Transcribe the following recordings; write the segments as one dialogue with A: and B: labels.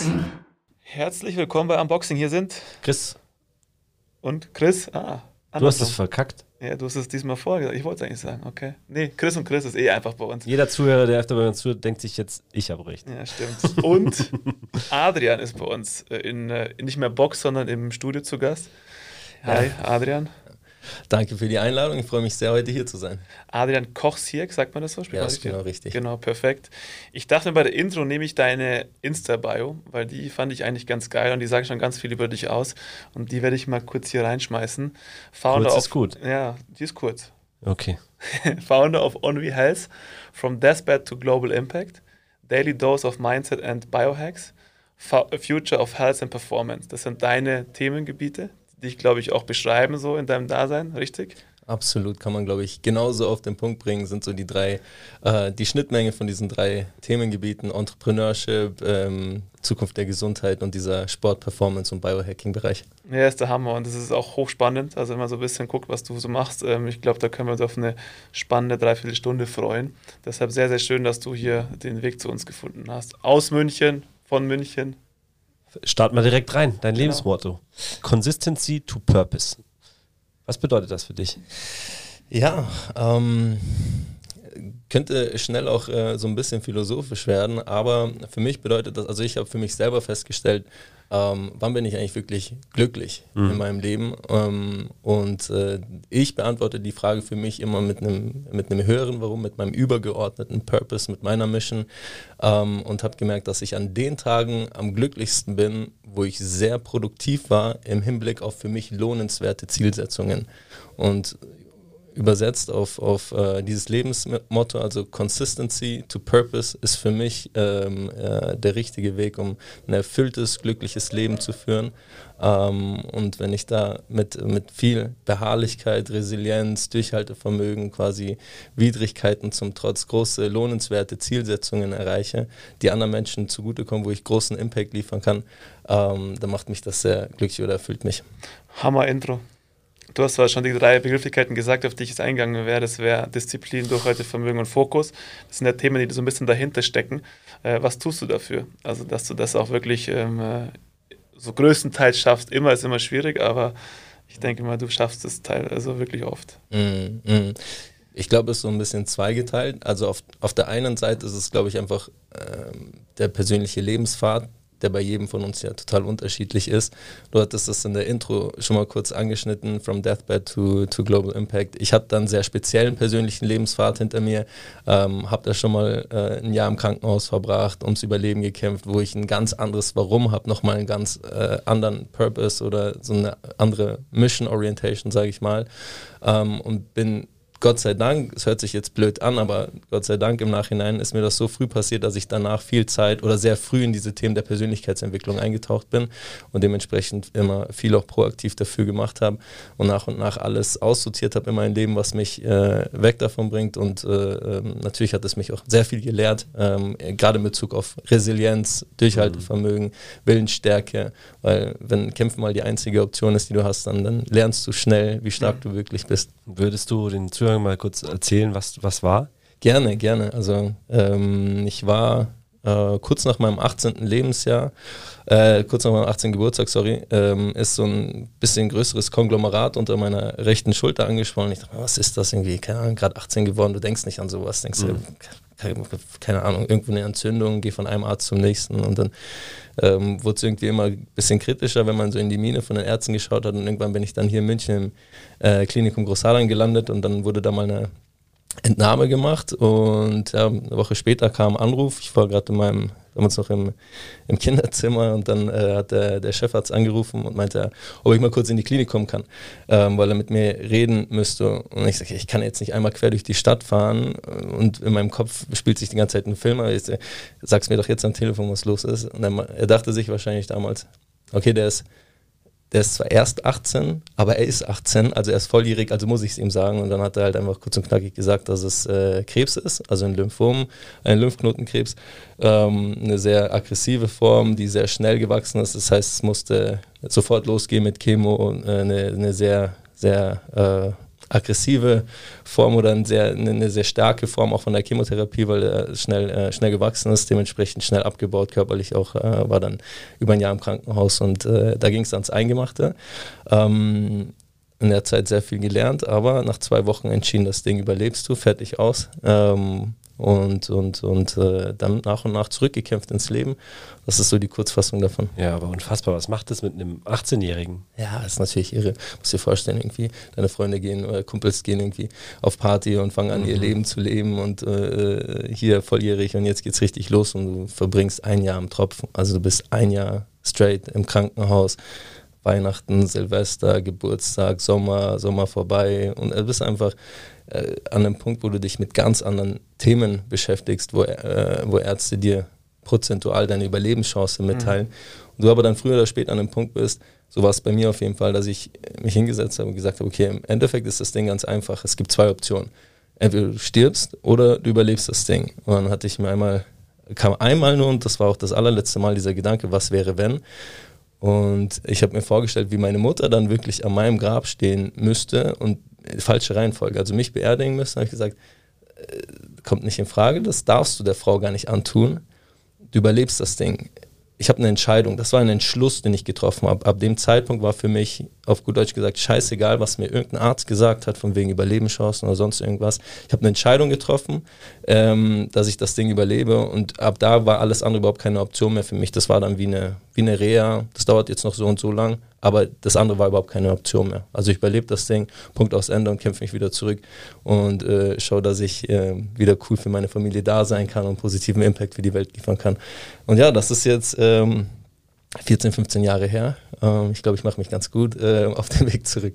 A: Unboxing.
B: Herzlich willkommen bei Unboxing. Hier sind
C: Chris,
B: und Chris. Ah,
C: du hast es
B: andersrum.
C: verkackt.
B: Ja, du hast es diesmal vorgesagt. Ich wollte es eigentlich sagen, okay. Nee, Chris und Chris ist eh einfach bei uns.
C: Jeder Zuhörer, der öfter bei uns zuhört, denkt sich jetzt, ich habe recht.
B: Ja, stimmt. Und Adrian ist bei uns äh, in, äh, nicht mehr Box, sondern im Studio zu Gast. Hi, Adrian.
D: Danke für die Einladung. Ich freue mich sehr, heute hier zu sein.
B: Adrian Kochsierk, sagt man das so?
D: Ja, ist genau richtig.
B: Genau, perfekt. Ich dachte bei der Intro nehme ich deine Insta-Bio, weil die fand ich eigentlich ganz geil und die sagen schon ganz viel über dich aus. Und die werde ich mal kurz hier reinschmeißen. Founder
C: Kurz
B: of,
C: ist gut.
B: Ja, die ist kurz.
C: Okay.
B: Founder of Onvi Health, from Deathbed to Global Impact, Daily Dose of Mindset and Biohacks, Fu- Future of Health and Performance. Das sind deine Themengebiete, dich, glaube ich, auch beschreiben so in deinem Dasein, richtig?
D: Absolut, kann man, glaube ich, genauso auf den Punkt bringen, sind so die drei, äh, die Schnittmenge von diesen drei Themengebieten, Entrepreneurship, ähm, Zukunft der Gesundheit und dieser Sport, Performance und Biohacking-Bereich.
B: Ja, ist der Hammer und das ist auch hochspannend. Also, wenn man so ein bisschen guckt, was du so machst, ähm, ich glaube, da können wir uns auf eine spannende Dreiviertelstunde freuen. Deshalb sehr, sehr schön, dass du hier den Weg zu uns gefunden hast. Aus München, von München.
C: Start mal direkt rein. Dein
B: Genau.
C: Lebensmotto. Consistency to Purpose. Was bedeutet das für dich?
D: Ja, ähm, könnte schnell auch äh, so ein bisschen philosophisch werden, aber für mich bedeutet das, also ich habe für mich selber festgestellt, ähm, wann bin ich eigentlich wirklich glücklich in meinem Leben? Ähm, und äh, ich beantworte die Frage für mich immer mit einem mit einem höheren Warum, mit meinem übergeordneten Purpose, mit meiner Mission ähm, und habe gemerkt, dass ich an den Tagen am glücklichsten bin, wo ich sehr produktiv war im Hinblick auf für mich lohnenswerte Zielsetzungen. Und übersetzt auf, auf äh, dieses Lebensmotto, also Consistency to Purpose, ist für mich ähm, äh, der richtige Weg, um ein erfülltes, glückliches Leben zu führen. Ähm, und wenn ich da mit, mit viel Beharrlichkeit, Resilienz, Durchhaltevermögen, quasi Widrigkeiten zum Trotz große, lohnenswerte Zielsetzungen erreiche, die anderen Menschen zugutekommen, wo ich großen Impact liefern kann, ähm, dann macht mich das sehr glücklich oder erfüllt mich.
B: Hammer Intro. Du hast zwar schon die drei Begrifflichkeiten gesagt, auf die ich jetzt eingegangen wäre. Das wäre Disziplin, Durchhaltevermögen und Fokus. Das sind ja Themen, die so ein bisschen dahinter stecken. Äh, was tust du dafür? Also, dass du das auch wirklich ähm, äh, so größtenteils schaffst. Immer ist immer schwierig, aber ich denke mal, du schaffst es teil, also wirklich oft.
D: Mm, mm. Ich glaube, es ist so ein bisschen zweigeteilt. Also auf, auf der einen Seite ist es, glaube ich, einfach ähm, der persönliche Lebenspfad, der bei jedem von uns ja total unterschiedlich ist. Du hattest das in der Intro schon mal kurz angeschnitten, from Deathbed to, to Global Impact. Ich habe da einen sehr speziellen persönlichen Lebenspfad hinter mir, ähm, habe da schon mal äh, ein Jahr im Krankenhaus verbracht, ums Überleben gekämpft, wo ich ein ganz anderes Warum habe, nochmal einen ganz äh, anderen Purpose oder so eine andere Mission Orientation, sage ich mal, ähm, und bin Gott sei Dank, es hört sich jetzt blöd an, aber Gott sei Dank im Nachhinein ist mir das so früh passiert, dass ich danach viel Zeit oder sehr früh in diese Themen der Persönlichkeitsentwicklung eingetaucht bin und dementsprechend immer viel auch proaktiv dafür gemacht habe und nach und nach alles aussortiert habe in meinem Leben, was mich äh, weg davon bringt. Und äh, ähm, natürlich hat es mich auch sehr viel gelehrt, ähm, gerade in Bezug auf Resilienz, Durchhaltevermögen, Willensstärke, weil wenn Kämpfen mal die einzige Option ist, die du hast, dann, dann lernst du schnell, wie stark du wirklich bist.
C: Würdest du den Zuhörern mal kurz erzählen, was, was war?
D: Gerne, gerne. Also ähm, ich war äh, kurz nach meinem 18. Lebensjahr, äh, kurz nach meinem 18. Geburtstag, sorry, ähm, ist so ein bisschen größeres Konglomerat unter meiner rechten Schulter angeschwollen. Ich dachte, was ist das irgendwie? Keine Ahnung, gerade 18 geworden, du denkst nicht an sowas, denkst du, keine, keine Ahnung, irgendwo eine Entzündung, geh von einem Arzt zum nächsten und dann ähm, wurde es irgendwie immer ein bisschen kritischer, wenn man so in die Mine von den Ärzten geschaut hat und irgendwann bin ich dann hier in München im äh, Klinikum Großadern gelandet und dann wurde da mal eine Entnahme gemacht und ja, eine Woche später kam ein Anruf. Ich war gerade in meinem, damals noch im, im Kinderzimmer und dann äh, hat der, der Chefarzt angerufen und meinte, ob ich mal kurz in die Klinik kommen kann, ähm, weil er mit mir reden müsste. Und ich sage, ich kann jetzt nicht einmal quer durch die Stadt fahren und in meinem Kopf spielt sich die ganze Zeit ein Film. Aber ich sag, sag's mir doch jetzt am Telefon, was los ist. Und er, er dachte sich wahrscheinlich damals, okay, der ist der ist zwar erst 18, aber er ist 18, also er ist volljährig, also muss ich es ihm sagen. Und dann hat er halt einfach kurz und knackig gesagt, dass es äh, Krebs ist, also ein Lymphom, ein Lymphknotenkrebs, ähm, eine sehr aggressive Form, die sehr schnell gewachsen ist. Das heißt, es musste sofort losgehen mit Chemo, äh, eine, eine sehr, sehr äh, aggressive Form oder eine sehr, eine sehr starke Form auch von der Chemotherapie, weil er schnell, äh, schnell gewachsen ist, dementsprechend schnell abgebaut, körperlich auch, äh, war dann über ein Jahr im Krankenhaus und äh, da ging es ans Eingemachte. Ähm, in der Zeit sehr viel gelernt, aber nach zwei Wochen entschieden, das Ding überlebst du, fertig aus. Ähm, und, und, und äh, dann nach und nach zurückgekämpft ins Leben. Das ist so die Kurzfassung davon.
C: Ja, aber unfassbar. Was macht das mit einem 18-Jährigen?
D: Ja, das ist natürlich irre. Muss dir vorstellen, irgendwie, deine Freunde gehen oder Kumpels gehen irgendwie auf Party und fangen an, mhm. ihr Leben zu leben und äh, hier volljährig und jetzt geht's richtig los und du verbringst ein Jahr im Tropfen. Also du bist ein Jahr straight im Krankenhaus. Weihnachten, Silvester, Geburtstag, Sommer, Sommer vorbei und du bist einfach äh, an einem Punkt, wo du dich mit ganz anderen Themen beschäftigst, wo, äh, wo Ärzte dir prozentual deine Überlebenschance mitteilen. Mhm. Und du aber dann früher oder später an einem Punkt bist, so war es bei mir auf jeden Fall, dass ich mich hingesetzt habe und gesagt habe, okay, im Endeffekt ist das Ding ganz einfach. Es gibt zwei Optionen. Entweder du stirbst oder du überlebst das Ding. Und dann hatte ich mir einmal, kam einmal nur, und das war auch das allerletzte Mal, dieser Gedanke, was wäre wenn? Und ich habe mir vorgestellt, wie meine Mutter dann wirklich an meinem Grab stehen müsste und falsche Reihenfolge, also mich beerdigen müssen, habe ich gesagt, äh, kommt nicht in Frage, das darfst du der Frau gar nicht antun. Du überlebst das Ding ich habe eine Entscheidung, das war ein Entschluss, den ich getroffen habe. Ab dem Zeitpunkt war für mich, auf gut Deutsch gesagt, scheißegal, was mir irgendein Arzt gesagt hat, von wegen Überlebenschancen oder sonst irgendwas. Ich habe eine Entscheidung getroffen, ähm, dass ich das Ding überlebe und ab da war alles andere überhaupt keine Option mehr für mich. Das war dann wie eine, wie eine Reha, das dauert jetzt noch so und so lang, aber das andere war überhaupt keine Option mehr. Also ich überlebe das Ding, Punkt aus Ende und kämpfe mich wieder zurück und äh, schaue, dass ich äh, wieder cool für meine Familie da sein kann und positiven Impact für die Welt liefern kann. Und ja, das ist jetzt ähm, 14, 15 Jahre her. Ähm, ich glaube, ich mache mich ganz gut äh, auf den Weg zurück.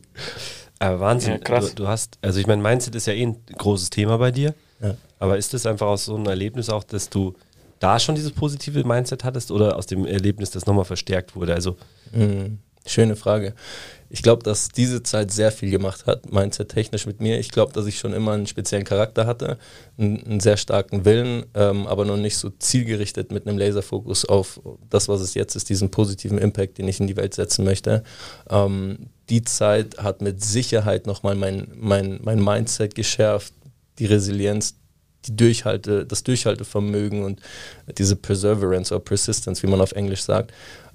C: Aber Wahnsinn, ja, krass. Du, du, hast, also ich meine, Mindset ist ja eh ein großes Thema bei dir. Ja. Aber ist das einfach aus so einem Erlebnis auch, dass du da schon dieses positive Mindset hattest oder aus dem Erlebnis, das nochmal verstärkt wurde? Also
D: mhm. Schöne Frage. Ich glaube, dass diese Zeit sehr viel gemacht hat, mindset-technisch mit mir. Ich glaube, dass ich schon immer einen speziellen Charakter hatte, einen, einen sehr starken Willen, ähm, aber noch nicht so zielgerichtet mit einem Laserfokus auf das, was es jetzt ist, diesen positiven Impact, den ich in die Welt setzen möchte. Ähm, die Zeit hat mit Sicherheit nochmal mein, mein, mein Mindset geschärft, die Resilienz, die Durchhalte, das Durchhaltevermögen und diese Perseverance oder Persistence, wie man auf Englisch sagt.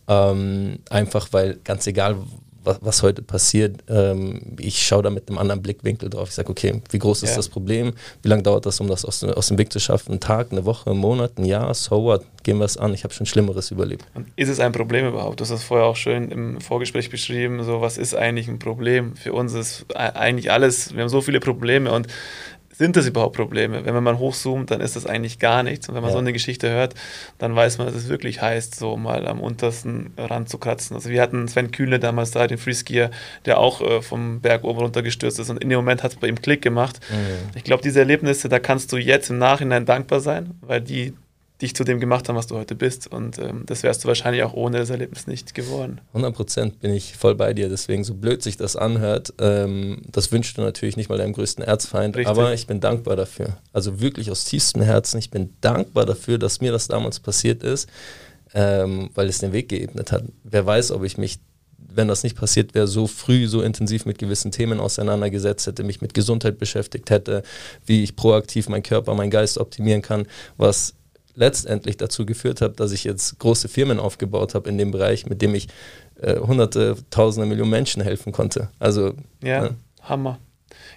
D: Ähm, einfach weil ganz egal, was, was heute passiert, ähm, ich schaue da mit einem anderen Blickwinkel drauf. Ich sage, okay, wie groß ist ja. das Problem? Wie lange dauert das, um das aus, aus, dem Weg zu schaffen? Ein Tag, eine Woche, ein Monat, ein Jahr? So what? Gehen wir es an. Ich habe schon Schlimmeres überlebt.
B: Und ist es ein Problem überhaupt? Du hast das vorher auch schön im Vorgespräch beschrieben. So, was ist eigentlich ein Problem? Für uns ist eigentlich alles, wir haben so viele Probleme und sind das überhaupt Probleme? Wenn man mal hochzoomt, dann ist das eigentlich gar nichts. Und wenn man ja. so eine Geschichte hört, dann weiß man, dass es wirklich heißt, so mal am untersten Rand zu kratzen. Also wir hatten Sven Kühne damals da, den Freeskier, der auch äh, vom Berg oben runter gestürzt ist. Und in dem Moment hat es bei ihm Klick gemacht. Mhm. Ich glaube, diese Erlebnisse, da kannst du jetzt im Nachhinein dankbar sein, weil die dich zu dem gemacht haben, was du heute bist. Und ähm, das wärst du wahrscheinlich auch ohne das Erlebnis nicht geworden.
D: 100 Prozent bin ich voll bei dir. Deswegen, so blöd sich das anhört, ähm, das wünschst du natürlich nicht mal deinem größten Erzfeind. Richtig. Aber ich bin dankbar dafür. Also wirklich aus tiefstem Herzen. Ich bin dankbar dafür, dass mir das damals passiert ist, ähm, weil es den Weg geebnet hat. Wer weiß, ob ich mich wenn das nicht passiert wäre, so früh, so intensiv mit gewissen Themen auseinandergesetzt hätte, mich mit Gesundheit beschäftigt hätte, wie ich proaktiv meinen Körper, meinen Geist optimieren kann, was letztendlich dazu geführt hat, dass ich jetzt große Firmen aufgebaut habe in dem Bereich, mit dem ich äh, hunderte, tausende, Millionen Menschen helfen konnte. Also
B: ja, ne? Hammer.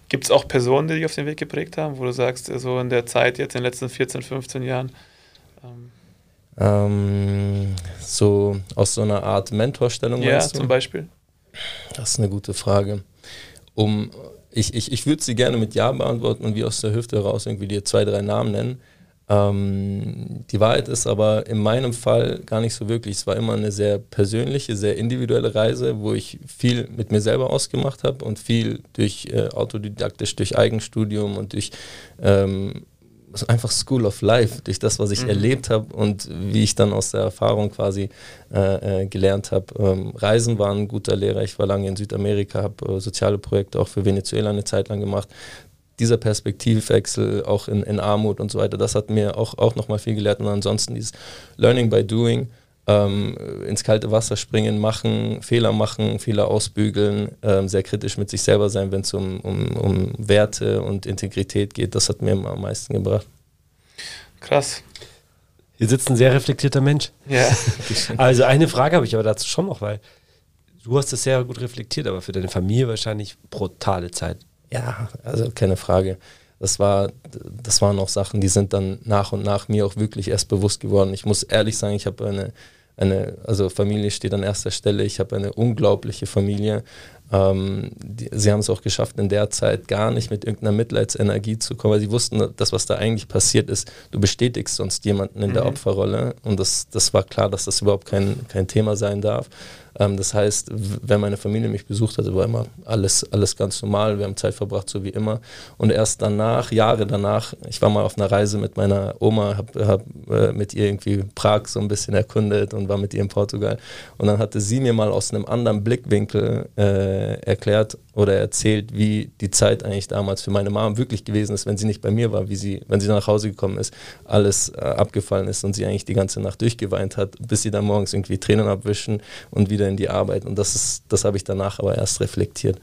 B: Gibt es auch Personen, die dich auf den Weg geprägt haben, wo du sagst, so in der Zeit jetzt, in den letzten 14, 15 Jahren?
D: Ähm, ähm, so aus so einer Art Mentorstellung?
B: Ja, zum Beispiel.
D: Das ist eine gute Frage. Um, ich ich, ich würde sie gerne mit Ja beantworten und wie aus der Hüfte heraus irgendwie dir zwei, drei Namen nennen. Ähm, die Wahrheit ist aber in meinem Fall gar nicht so wirklich. Es war immer eine sehr persönliche, sehr individuelle Reise, wo ich viel mit mir selber ausgemacht habe und viel durch äh, autodidaktisch, durch Eigenstudium und durch ähm, einfach School of Life, durch das, was ich mhm. erlebt habe und wie ich dann aus der Erfahrung quasi äh, äh, gelernt habe. Ähm, Reisen waren ein guter Lehrer. Ich war lange in Südamerika, habe äh, soziale Projekte auch für Venezuela eine Zeit lang gemacht dieser Perspektivwechsel auch in, in Armut und so weiter, das hat mir auch, auch nochmal viel gelehrt. Und ansonsten dieses Learning by Doing, ähm, ins kalte Wasser springen, machen, Fehler machen, Fehler ausbügeln, ähm, sehr kritisch mit sich selber sein, wenn es um, um, um Werte und Integrität geht. Das hat mir am meisten gebracht.
B: Krass.
C: Hier sitzt ein sehr reflektierter Mensch.
B: Ja.
C: also eine Frage habe ich aber dazu schon noch, weil du hast das sehr gut reflektiert, aber für deine Familie wahrscheinlich brutale Zeit.
D: Ja, also keine Frage. Das, war, das waren auch Sachen, die sind dann nach und nach mir auch wirklich erst bewusst geworden. Ich muss ehrlich sagen, ich habe eine, eine, also Familie steht an erster Stelle. Ich habe eine unglaubliche Familie. Ähm, die, sie haben es auch geschafft, in der Zeit gar nicht mit irgendeiner Mitleidsenergie zu kommen, weil sie wussten, dass was da eigentlich passiert ist, du bestätigst sonst jemanden in mhm. der Opferrolle. Und das, das war klar, dass das überhaupt kein, kein Thema sein darf. Ähm, das heißt, wenn meine Familie mich besucht hat, war immer alles, alles ganz normal. Wir haben Zeit verbracht, so wie immer. Und erst danach, Jahre danach, ich war mal auf einer Reise mit meiner Oma, habe hab, äh, mit ihr irgendwie Prag so ein bisschen erkundet und war mit ihr in Portugal. Und dann hatte sie mir mal aus einem anderen Blickwinkel äh, erklärt oder erzählt, wie die Zeit eigentlich damals für meine Mom wirklich gewesen ist, wenn sie nicht bei mir war, wie sie, wenn sie nach Hause gekommen ist, alles äh, abgefallen ist und sie eigentlich die ganze Nacht durchgeweint hat, bis sie dann morgens irgendwie Tränen abwischen und wieder wieder in die Arbeit. Und das ist, das habe ich danach aber erst reflektiert.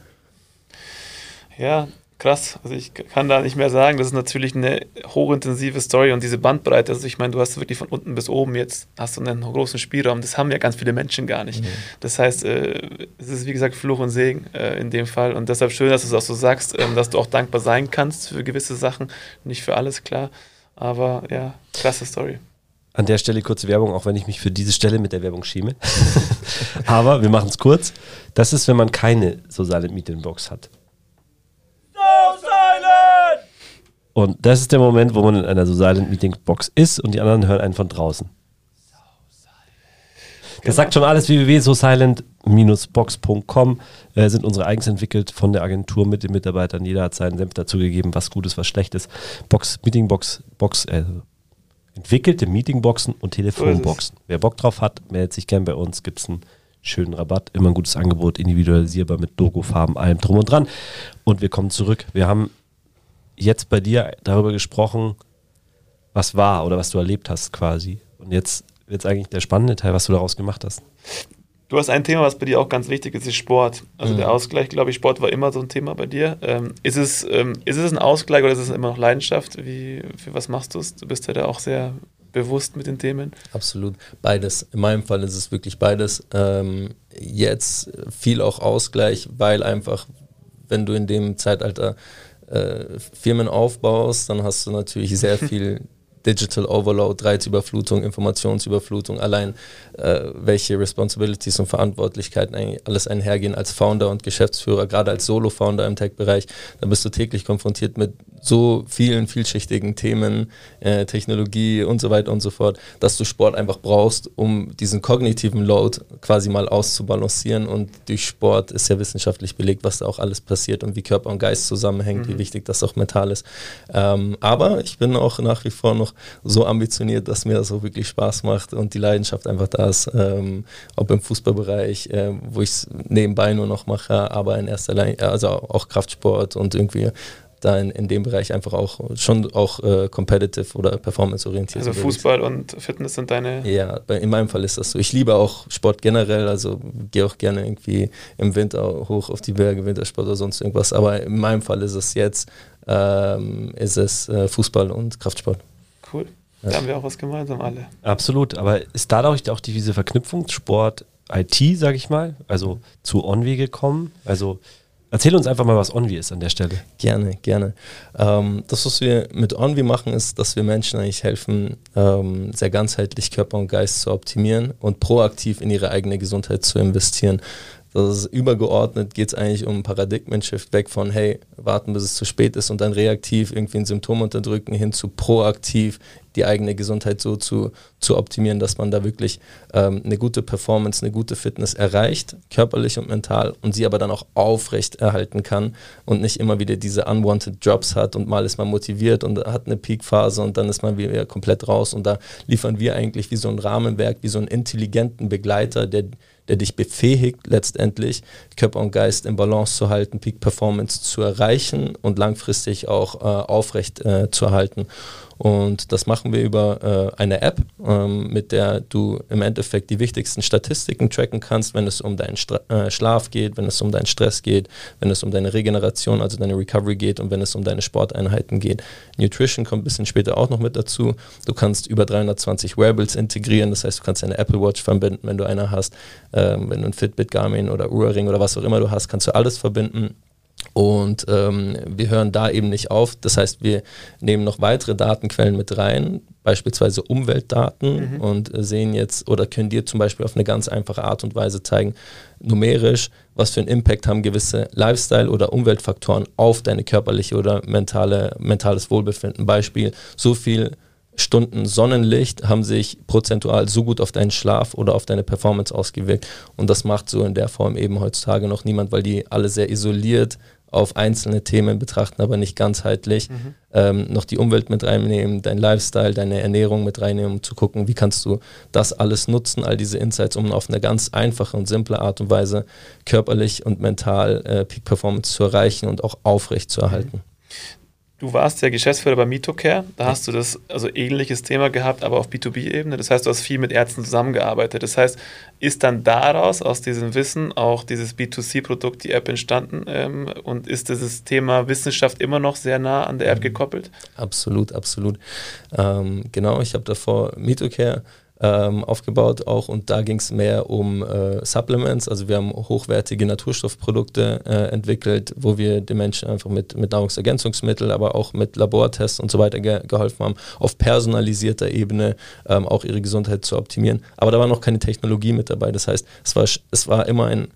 B: Ja, krass. Also ich kann da nicht mehr sagen. Das ist natürlich eine hochintensive Story und diese Bandbreite. Also ich meine, du hast wirklich von unten bis oben jetzt hast du einen großen Spielraum. Das haben ja ganz viele Menschen gar nicht. Mhm. Das heißt, äh, es ist wie gesagt Fluch und Segen äh, in dem Fall. Und deshalb schön, dass du es auch so sagst, äh, dass du auch dankbar sein kannst für gewisse Sachen. Nicht für alles, klar. Aber ja, klasse Story.
C: An der Stelle kurze Werbung, auch wenn ich mich für diese Stelle mit der Werbung schäme. Aber wir machen es kurz. Das ist, wenn man keine So Silent Meeting Box hat. So Silent! Und das ist der Moment, wo man in einer So Silent Meeting Box ist und die anderen hören einen von draußen. Das sagt schon alles, www.sosilent-box.com äh, sind unsere eigens entwickelt von der Agentur mit den Mitarbeitern. Jeder hat seinen Senf dazugegeben, was Gutes, was Schlechtes. Box, Meeting Box, Box, äh, entwickelte Meetingboxen und Telefonboxen. Wer Bock drauf hat, meldet sich gern bei uns. Gibt es einen schönen Rabatt, immer ein gutes Angebot, individualisierbar mit Logo, Farben, allem drum und dran. Und wir kommen zurück. Wir haben jetzt bei dir darüber gesprochen, was war oder was du erlebt hast quasi. Und jetzt wird es eigentlich der spannende Teil, was du daraus gemacht hast.
B: Du hast ein Thema, was bei dir auch ganz wichtig ist, ist Sport. Also mhm. der Ausgleich, glaube ich, Sport war immer so ein Thema bei dir. Ähm, ist, es, ähm, ist es ein Ausgleich oder ist es immer noch Leidenschaft? Wie, für was machst du es? Du bist ja da auch sehr bewusst mit den Themen.
D: Absolut, beides. In meinem Fall ist es wirklich beides. Ähm, jetzt viel auch Ausgleich, weil einfach, wenn du in dem Zeitalter äh, Firmen aufbaust, dann hast du natürlich sehr viel Digital Overload, Reizüberflutung, Informationsüberflutung, allein äh, welche Responsibilities und Verantwortlichkeiten eigentlich alles einhergehen als Founder und Geschäftsführer, gerade als Solo-Founder im Tech-Bereich, da bist du täglich konfrontiert mit so vielen vielschichtigen Themen, äh, Technologie und so weiter und so fort, dass du Sport einfach brauchst, um diesen kognitiven Load quasi mal auszubalancieren und durch Sport ist ja wissenschaftlich belegt, was da auch alles passiert und wie Körper und Geist zusammenhängt, mhm. wie wichtig das auch mental ist. Ähm, aber ich bin auch nach wie vor noch so ambitioniert, dass mir das auch wirklich Spaß macht und die Leidenschaft einfach da ist, ähm, ob im Fußballbereich, äh, wo ich es nebenbei nur noch mache, aber in erster Linie, also auch Kraftsport und irgendwie da in, in dem Bereich einfach auch schon auch äh, competitive oder performance-orientiert.
B: Also Fußball und Fitness sind deine.
D: Ja, in meinem Fall ist das so. Ich liebe auch Sport generell, also gehe auch gerne irgendwie im Winter hoch auf die Berge, Wintersport oder sonst irgendwas. Aber in meinem Fall ist es jetzt ähm, ist es äh, Fußball und Kraftsport.
B: Cool. Da haben wir auch was gemeinsam alle.
C: Absolut, aber ist dadurch auch diese Verknüpfung Sport, IT, sage ich mal, also zu Onvi gekommen? Also Erzähl uns einfach mal, was Onvi ist an der Stelle.
D: Gerne, gerne. Ähm, das, was wir mit Onvi machen, ist, dass wir Menschen eigentlich helfen, ähm, sehr ganzheitlich Körper und Geist zu optimieren und proaktiv in ihre eigene Gesundheit zu investieren. Das ist übergeordnet, geht es eigentlich um einen Paradigmen-Shift weg von, hey, warten, bis es zu spät ist und dann reaktiv irgendwie ein Symptom unterdrücken, hin zu proaktiv die eigene Gesundheit so zu, zu optimieren, dass man da wirklich ähm, eine gute Performance, eine gute Fitness erreicht, körperlich und mental, und sie aber dann auch aufrecht erhalten kann und nicht immer wieder diese unwanted Drops hat und mal ist man motiviert und hat eine Peakphase und dann ist man wieder komplett raus. Und da liefern wir eigentlich wie so ein Rahmenwerk, wie so einen intelligenten Begleiter, der der dich befähigt, letztendlich Körper und Geist in Balance zu halten, Peak Performance zu erreichen und langfristig auch äh, aufrecht äh, zu erhalten. Und das machen wir über äh, eine App, ähm, mit der du im Endeffekt die wichtigsten Statistiken tracken kannst, wenn es um deinen Stra äh, Schlaf geht, wenn es um deinen Stress geht, wenn es um deine Regeneration, also deine Recovery geht und wenn es um deine Sporteinheiten geht. Nutrition kommt ein bisschen später auch noch mit dazu. Du kannst über 320 Wearables integrieren, das heißt, du kannst deine Apple Watch verbinden, wenn du eine hast, ähm, wenn du ein Fitbit, Garmin oder Ura-Ring oder was auch immer du hast, kannst du alles verbinden. Und ähm, wir hören da eben nicht auf. Das heißt, wir nehmen noch weitere Datenquellen mit rein, beispielsweise Umweltdaten mhm. und sehen jetzt oder können dir zum Beispiel auf eine ganz einfache Art und Weise zeigen, numerisch, was für einen Impact haben gewisse Lifestyle- oder Umweltfaktoren auf deine körperliche oder mentale, mentales Wohlbefinden. Beispiel, so viel Stunden Sonnenlicht haben sich prozentual so gut auf deinen Schlaf oder auf deine Performance ausgewirkt. Und das macht so in der Form eben heutzutage noch niemand, weil die alle sehr isoliert auf einzelne Themen betrachten, aber nicht ganzheitlich. Mhm. Ähm, noch die Umwelt mit reinnehmen, dein Lifestyle, deine Ernährung mit reinnehmen, um zu gucken, wie kannst du das alles nutzen, all diese Insights, um auf eine ganz einfache und simple Art und Weise körperlich und mental äh, Peak Performance zu erreichen und auch aufrecht zu erhalten. Mhm.
B: Du warst ja Geschäftsführer bei Mitocare, da hast du das also ähnliches Thema gehabt, aber auf B2B-Ebene. Das heißt, du hast viel mit Ärzten zusammengearbeitet. Das heißt, ist dann daraus, aus diesem Wissen, auch dieses B2C-Produkt, die App entstanden? Ähm, und ist dieses Thema Wissenschaft immer noch sehr nah an der App gekoppelt?
D: Absolut, absolut. Ähm, genau, ich habe davor Mitocare ähm, aufgebaut auch. Und da ging es mehr um äh, Supplements, also wir haben hochwertige Naturstoffprodukte äh, entwickelt, wo wir den Menschen einfach mit, mit Nahrungsergänzungsmitteln, aber auch mit Labortests und so weiter ge geholfen haben, auf personalisierter Ebene ähm, auch ihre Gesundheit zu optimieren. Aber da war noch keine Technologie mit dabei, das heißt, es war, es war immer ein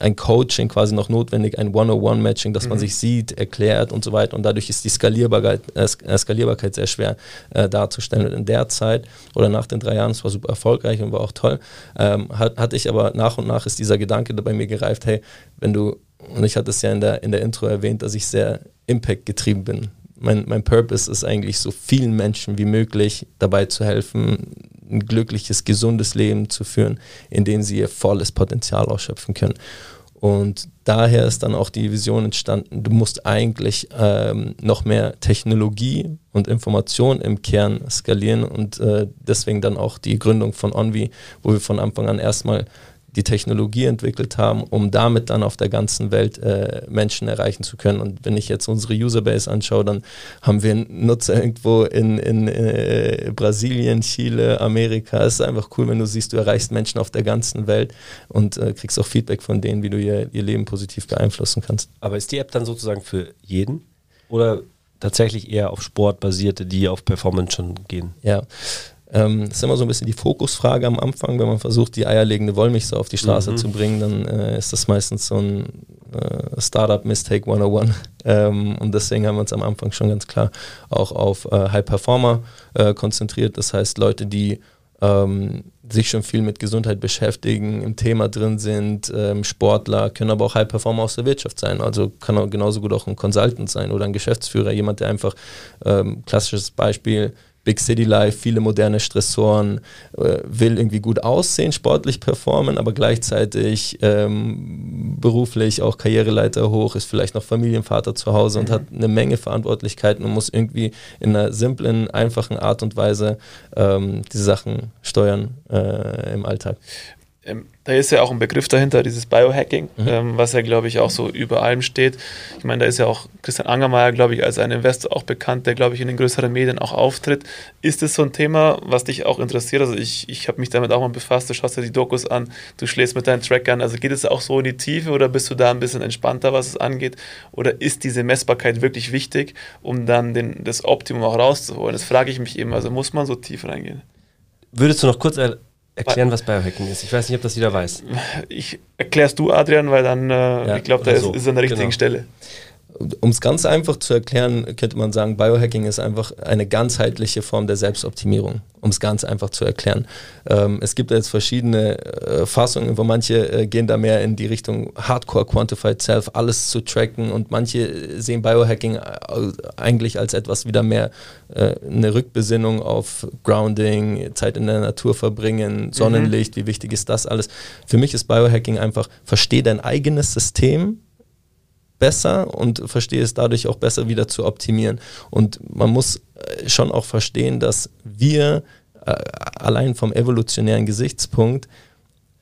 D: ein Coaching quasi noch notwendig, ein One-on-One-Matching, dass mhm. man sich sieht, erklärt und so weiter. Und dadurch ist die Skalierbarkeit, äh, äh, Skalierbarkeit sehr schwer äh, darzustellen. Und in der Zeit oder nach den drei Jahren, es war super erfolgreich und war auch toll, ähm, hat, hatte ich aber nach und nach ist dieser Gedanke bei mir gereift, hey, wenn du, und ich hatte es ja in der, in der Intro erwähnt, dass ich sehr Impact getrieben bin. Mein, mein Purpose ist eigentlich so vielen Menschen wie möglich dabei zu helfen, ein glückliches, gesundes Leben zu führen, in dem sie ihr volles Potenzial ausschöpfen können. Und daher ist dann auch die Vision entstanden, du musst eigentlich ähm, noch mehr Technologie und Information im Kern skalieren und äh, deswegen dann auch die Gründung von Onvi, wo wir von Anfang an erstmal die Technologie entwickelt haben, um damit dann auf der ganzen Welt äh, Menschen erreichen zu können. Und wenn ich jetzt unsere Userbase anschaue, dann haben wir einen Nutzer irgendwo in, in äh, Brasilien, Chile, Amerika. Es ist einfach cool, wenn du siehst, du erreichst Menschen auf der ganzen Welt und äh, kriegst auch Feedback von denen, wie du ihr, ihr Leben positiv beeinflussen kannst.
C: Aber ist die App dann sozusagen für jeden? Oder tatsächlich eher auf Sport basierte, die auf Performance schon gehen?
D: Ja, ähm, das ist immer so ein bisschen die Fokusfrage am Anfang, wenn man versucht, die eierlegende Wollmilchsau auf die Straße mhm. zu bringen, dann äh, ist das meistens so ein äh, Startup Mistake 101. Ähm, und deswegen haben wir uns am Anfang schon ganz klar auch auf äh, High Performer äh, konzentriert. Das heißt, Leute, die ähm, sich schon viel mit Gesundheit beschäftigen, im Thema drin sind, ähm, Sportler, können aber auch High Performer aus der Wirtschaft sein. Also kann auch genauso gut auch ein Consultant sein oder ein Geschäftsführer, jemand, der einfach, ähm, klassisches Beispiel, Big City Life, viele moderne Stressoren, äh, will irgendwie gut aussehen, sportlich performen, aber gleichzeitig ähm, beruflich auch Karriereleiter hoch, ist vielleicht noch Familienvater zu Hause mhm. und hat eine Menge Verantwortlichkeiten und muss irgendwie in einer simplen, einfachen Art und Weise ähm, die Sachen steuern äh, im Alltag.
B: Ähm, da ist ja auch ein Begriff dahinter, dieses Biohacking, mhm. ähm, was ja, glaube ich, auch so über allem steht. Ich meine, da ist ja auch Christian Angermeier, glaube ich, als ein Investor auch bekannt, der, glaube ich, in den größeren Medien auch auftritt. Ist es so ein Thema, was dich auch interessiert? Also ich, ich habe mich damit auch mal befasst, du schaust dir die Dokus an, du schläfst mit deinen Trackern. Also geht es auch so in die Tiefe oder bist du da ein bisschen entspannter, was es angeht? Oder ist diese Messbarkeit wirklich wichtig, um dann den, das Optimum auch rauszuholen? Das frage ich mich eben. Also muss man so tief reingehen?
C: Würdest du noch kurz erklären, was Biohacking ist. Ich weiß nicht, ob das jeder weiß.
B: Ich erklärst du, Adrian, weil dann, äh, ja, ich glaube, da so. ist, ist an der richtigen genau. Stelle.
D: Um es ganz einfach zu erklären, könnte man sagen, Biohacking ist einfach eine ganzheitliche Form der Selbstoptimierung, um es ganz einfach zu erklären. Ähm, es gibt jetzt verschiedene äh, Fassungen, wo manche äh, gehen da mehr in die Richtung Hardcore Quantified Self, alles zu tracken und manche sehen Biohacking äh, eigentlich als etwas wieder mehr äh, eine Rückbesinnung auf Grounding, Zeit in der Natur verbringen, Sonnenlicht, mhm. wie wichtig ist das alles. Für mich ist Biohacking einfach, versteh dein eigenes System, besser und verstehe es dadurch auch besser wieder zu optimieren. Und man muss äh, schon auch verstehen, dass wir äh, allein vom evolutionären Gesichtspunkt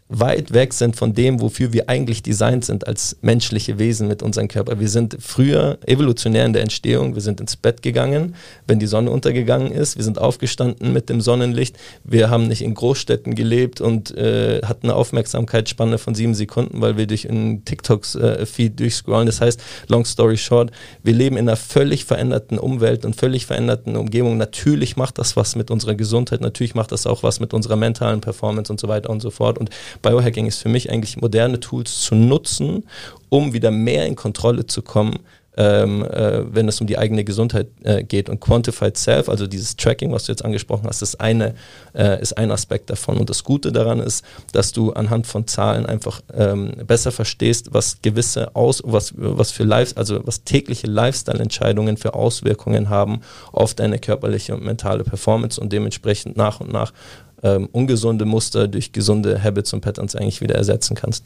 D: weit weg sind von dem, wofür wir eigentlich designt sind als menschliche Wesen mit unserem Körper. Wir sind früher evolutionär in der Entstehung, wir sind ins Bett gegangen, wenn die Sonne untergegangen ist, wir sind aufgestanden mit dem Sonnenlicht, wir haben nicht in Großstädten gelebt und äh, hatten eine Aufmerksamkeitsspanne von sieben Sekunden, weil wir durch einen TikToks-Feed äh, durchscrollen. Das heißt, long story short, wir leben in einer völlig veränderten Umwelt und völlig veränderten Umgebung. Natürlich macht das was mit unserer Gesundheit, natürlich macht das auch was mit unserer mentalen Performance und so weiter und so fort. Und Biohacking ist für mich eigentlich moderne Tools zu nutzen, um wieder mehr in Kontrolle zu kommen, ähm, äh, wenn es um die eigene Gesundheit äh, geht. Und Quantified Self, also dieses Tracking, was du jetzt angesprochen hast, ist, eine, äh, ist ein Aspekt davon. Und das Gute daran ist, dass du anhand von Zahlen einfach ähm, besser verstehst, was gewisse Aus, was, was für Lives, also was tägliche Lifestyle-Entscheidungen für Auswirkungen haben auf deine körperliche und mentale Performance und dementsprechend nach und nach ähm, ungesunde Muster durch gesunde Habits und Patterns eigentlich wieder ersetzen kannst.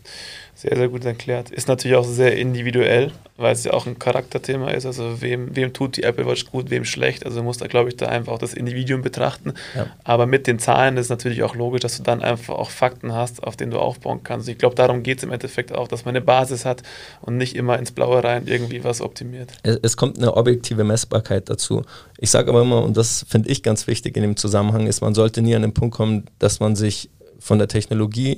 B: Sehr, sehr gut erklärt. Ist natürlich auch sehr individuell, weil es ja auch ein Charakterthema ist. Also wem, wem tut die Apple Watch gut, wem schlecht. Also muss da, glaube ich, da einfach auch das Individuum betrachten. Ja. Aber mit den Zahlen ist natürlich auch logisch, dass du dann einfach auch Fakten hast, auf denen du aufbauen kannst. Ich glaube, darum geht es im Endeffekt auch, dass man eine Basis hat und nicht immer ins Blaue rein irgendwie was optimiert.
D: Es, es kommt eine objektive Messbarkeit dazu. Ich sage aber immer, und das finde ich ganz wichtig in dem Zusammenhang, ist, man sollte nie an den Punkt kommen, dass man sich von der Technologie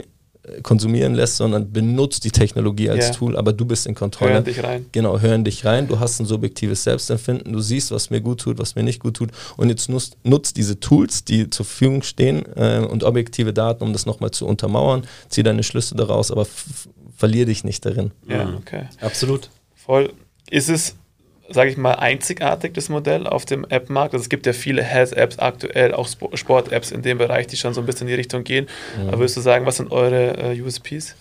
D: konsumieren lässt, sondern benutzt die Technologie als yeah. Tool, aber du bist in Kontrolle.
B: Hören dich rein.
D: Genau, hören dich rein. Du hast ein subjektives Selbstempfinden, du siehst, was mir gut tut, was mir nicht gut tut und jetzt nutzt, nutzt diese Tools, die zur Verfügung stehen äh, und objektive Daten, um das nochmal zu untermauern, zieh deine Schlüsse daraus, aber verlier dich nicht darin.
B: Ja, okay. Absolut. Voll. Ist es sage ich mal, einzigartig, das Modell auf dem App-Markt. Also es gibt ja viele Health-Apps aktuell, auch Sport-Apps in dem Bereich, die schon so ein bisschen in die Richtung gehen. Mhm. Aber würdest du sagen, was sind eure äh, USPs?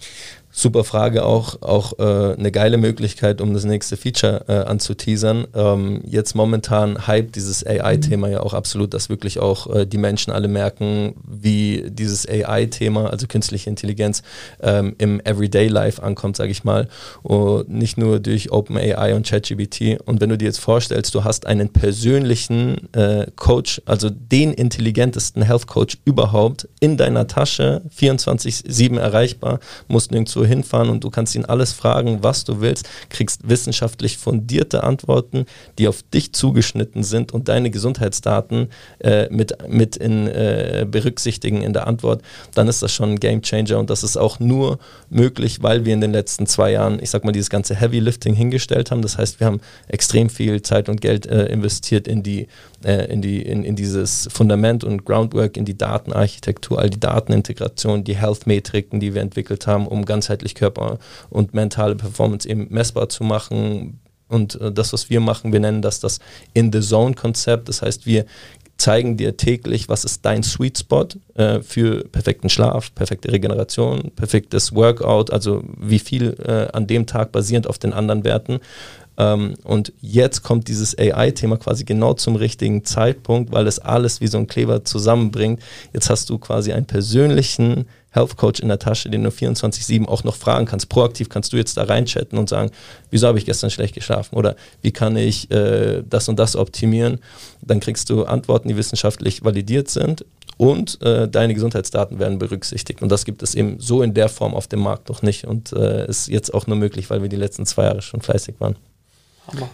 D: Super Frage, auch, auch äh, eine geile Möglichkeit, um das nächste Feature äh, anzuteasern. Ähm, jetzt momentan hype dieses AI-Thema ja auch absolut, dass wirklich auch äh, die Menschen alle merken, wie dieses AI-Thema, also künstliche Intelligenz, ähm, im Everyday Life ankommt, sage ich mal. Und nicht nur durch OpenAI und ChatGPT. Und wenn du dir jetzt vorstellst, du hast einen persönlichen äh, Coach, also den intelligentesten Health Coach überhaupt in deiner Tasche, 24-7 erreichbar, musst nirgendwo hinfahren und du kannst ihn alles fragen, was du willst, kriegst wissenschaftlich fundierte Antworten, die auf dich zugeschnitten sind und deine Gesundheitsdaten äh, mit, mit in, äh, berücksichtigen in der Antwort, dann ist das schon ein Game Changer und das ist auch nur möglich, weil wir in den letzten zwei Jahren, ich sag mal, dieses ganze Heavy Lifting hingestellt haben. Das heißt, wir haben extrem viel Zeit und Geld äh, investiert in die äh, in, die, in, in dieses Fundament und Groundwork, in die Datenarchitektur, all die Datenintegration, die Health-Metriken, die wir entwickelt haben, um ganzheitlich Körper und mentale Performance eben messbar zu machen. Und äh, das, was wir machen, wir nennen das das In-the-Zone-Konzept. Das heißt, wir zeigen dir täglich, was ist dein Sweet Spot äh, für perfekten Schlaf, perfekte Regeneration, perfektes Workout, also wie viel äh, an dem Tag basierend auf den anderen Werten. Ähm, und jetzt kommt dieses AI-Thema quasi genau zum richtigen Zeitpunkt, weil es alles wie so ein Kleber zusammenbringt. Jetzt hast du quasi einen persönlichen Health Coach in der Tasche, den du 24-7 auch noch fragen kannst. Proaktiv kannst du jetzt da reinchatten und sagen, wieso habe ich gestern schlecht geschlafen oder wie kann ich äh, das und das optimieren. Dann kriegst du Antworten, die wissenschaftlich validiert sind und äh, deine Gesundheitsdaten werden berücksichtigt. Und das gibt es eben so in der Form auf dem Markt noch nicht und äh, ist jetzt auch nur möglich, weil wir die letzten zwei Jahre schon fleißig waren.
C: Hammer.